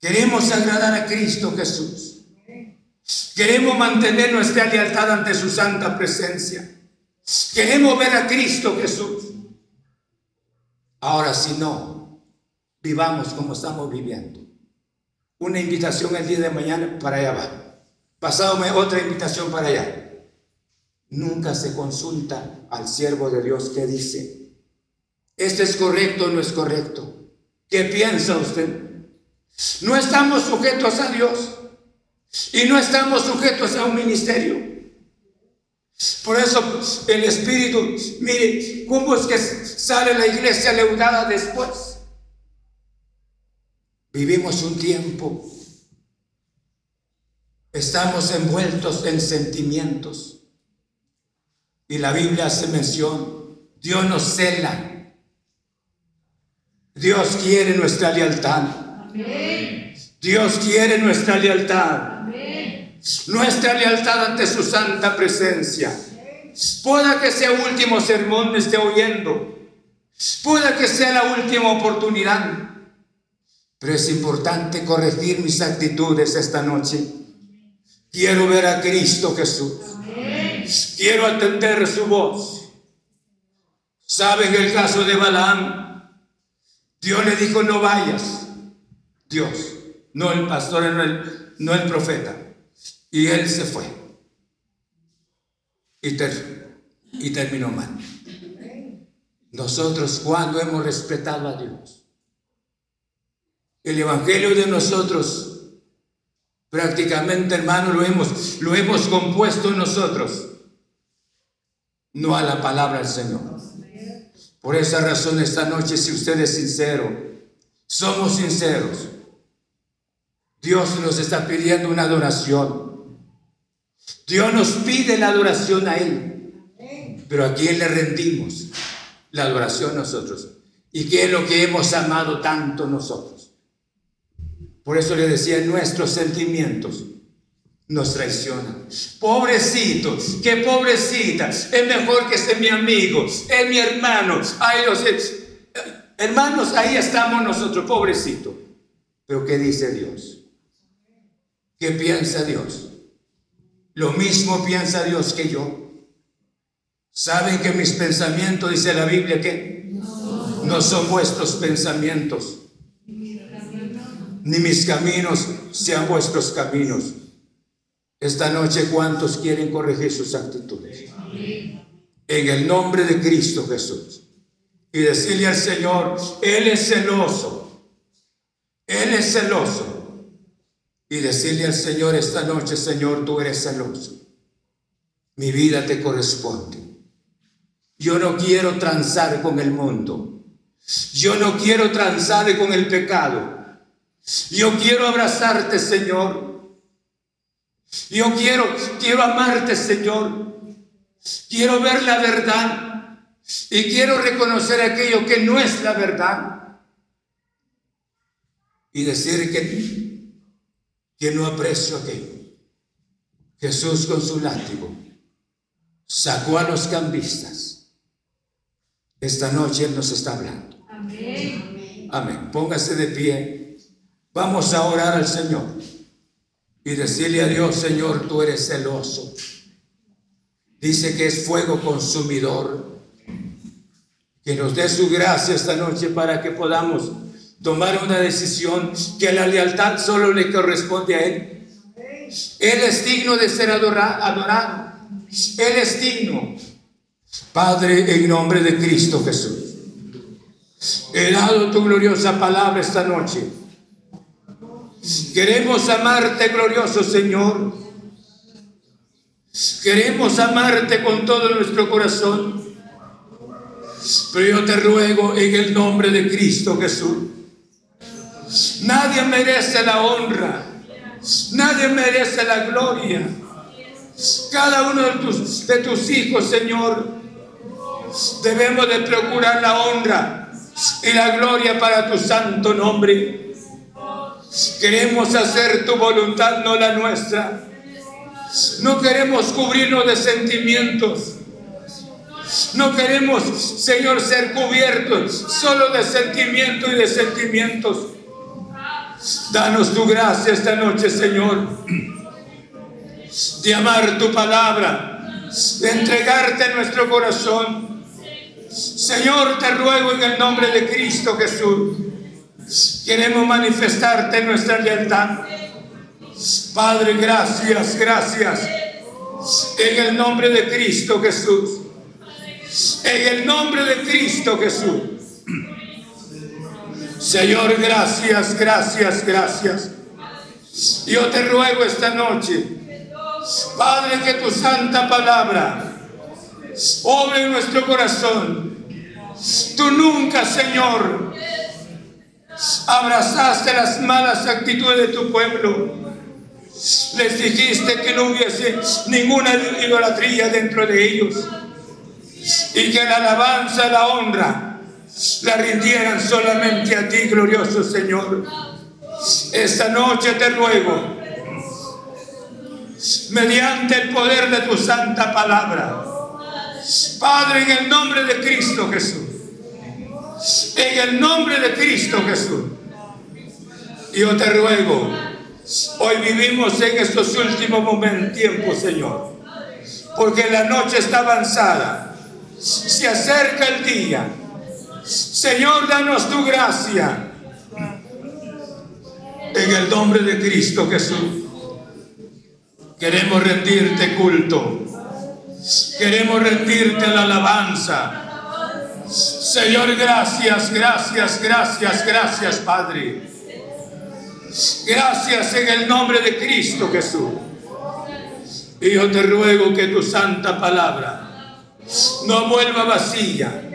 [SPEAKER 2] Queremos agradar a Cristo Jesús. Queremos mantener nuestra lealtad ante su santa presencia. Queremos ver a Cristo Jesús. Ahora, si no, vivamos como estamos viviendo. Una invitación el día de mañana para allá va. Pasado otra invitación para allá. Nunca se consulta al siervo de Dios que dice, ¿esto es correcto o no es correcto? ¿Qué piensa usted? No estamos sujetos a Dios y no estamos sujetos a un ministerio. Por eso el Espíritu, mire, ¿cómo es que sale la iglesia leudada después? Vivimos un tiempo, estamos envueltos en sentimientos. Y la Biblia hace mención, Dios nos cela. Dios quiere nuestra lealtad. Dios quiere nuestra lealtad nuestra lealtad ante su santa presencia. Pueda que sea último sermón me esté oyendo. Pueda que sea la última oportunidad. Pero es importante corregir mis actitudes esta noche. Quiero ver a Cristo Jesús. Quiero atender su voz. ¿Saben el caso de Balaam? Dios le dijo, no vayas. Dios, no el pastor, no el, no el profeta. Y él se fue. Y, y terminó mal. Nosotros, cuando hemos respetado a Dios, el Evangelio de nosotros, prácticamente, hermano, lo hemos, lo hemos compuesto nosotros, no a la palabra del Señor. Por esa razón, esta noche, si usted es sincero, somos sinceros, Dios nos está pidiendo una adoración. Dios nos pide la adoración a Él. Pero a quién le rendimos la adoración nosotros. ¿Y qué es lo que hemos amado tanto nosotros? Por eso le decía, nuestros sentimientos nos traicionan. Pobrecitos, qué pobrecita, es mejor que sea mi amigo, es mi hermano. Ay, los hermanos, ahí estamos nosotros, pobrecito. Pero ¿qué dice Dios? ¿Qué piensa Dios? Lo mismo piensa Dios que yo. ¿Saben que mis pensamientos, dice la Biblia, que no son vuestros pensamientos? Ni mis caminos sean vuestros caminos. Esta noche, ¿cuántos quieren corregir sus actitudes? En el nombre de Cristo Jesús. Y decirle al Señor, Él es celoso. Él es celoso y decirle al Señor esta noche, Señor, tú eres celoso. Mi vida te corresponde. Yo no quiero transar con el mundo. Yo no quiero transar con el pecado. Yo quiero abrazarte, Señor. Yo quiero, quiero amarte, Señor. Quiero ver la verdad y quiero reconocer aquello que no es la verdad. Y decir que que no aprecio aquello. Jesús con su látigo sacó a los cambistas. Esta noche Él nos está hablando. Amén. Amén. Póngase de pie. Vamos a orar al Señor y decirle a Dios, Señor, tú eres celoso. Dice que es fuego consumidor, que nos dé su gracia esta noche para que podamos tomar una decisión que la lealtad solo le corresponde a Él. Él es digno de ser adorado. Él es digno. Padre, en nombre de Cristo Jesús, he dado tu gloriosa palabra esta noche. Queremos amarte, glorioso Señor. Queremos amarte con todo nuestro corazón. Pero yo te ruego en el nombre de Cristo Jesús. Nadie merece la honra. Nadie merece la gloria. Cada uno de tus, de tus hijos, Señor, debemos de procurar la honra y la gloria para tu santo nombre. Queremos hacer tu voluntad, no la nuestra. No queremos cubrirnos de sentimientos. No queremos, Señor, ser cubiertos solo de sentimientos y de sentimientos. Danos tu gracia esta noche, Señor, de amar tu palabra, de entregarte nuestro corazón. Señor, te ruego en el nombre de Cristo Jesús. Queremos manifestarte nuestra lealtad. Padre, gracias, gracias. En el nombre de Cristo Jesús. En el nombre de Cristo Jesús. Señor, gracias, gracias, gracias. Yo te ruego esta noche, Padre, que tu santa palabra obre en nuestro corazón. Tú nunca, Señor, abrazaste las malas actitudes de tu pueblo. Les dijiste que no hubiese ninguna idolatría dentro de ellos y que la alabanza, la honra, la rindieran solamente a ti, glorioso Señor. Esta noche te ruego, mediante el poder de tu santa palabra, Padre, en el nombre de Cristo Jesús, en el nombre de Cristo Jesús, yo te ruego, hoy vivimos en estos últimos momentos, tiempos, Señor, porque la noche está avanzada se acerca el día. Señor, danos tu gracia. En el nombre de Cristo Jesús. Queremos rendirte culto. Queremos rendirte la alabanza. Señor, gracias, gracias, gracias, gracias, Padre. Gracias en el nombre de Cristo Jesús. Y yo te ruego que tu santa palabra no vuelva vacía,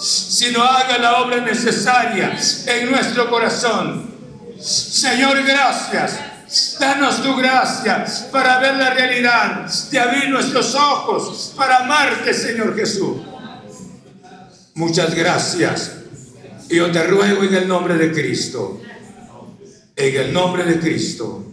[SPEAKER 2] sino haga la obra necesaria en nuestro corazón. Señor, gracias. Danos tu gracia para ver la realidad, de abrir nuestros ojos para amarte, Señor Jesús. Muchas gracias. Yo te ruego en el nombre de Cristo, en el nombre de Cristo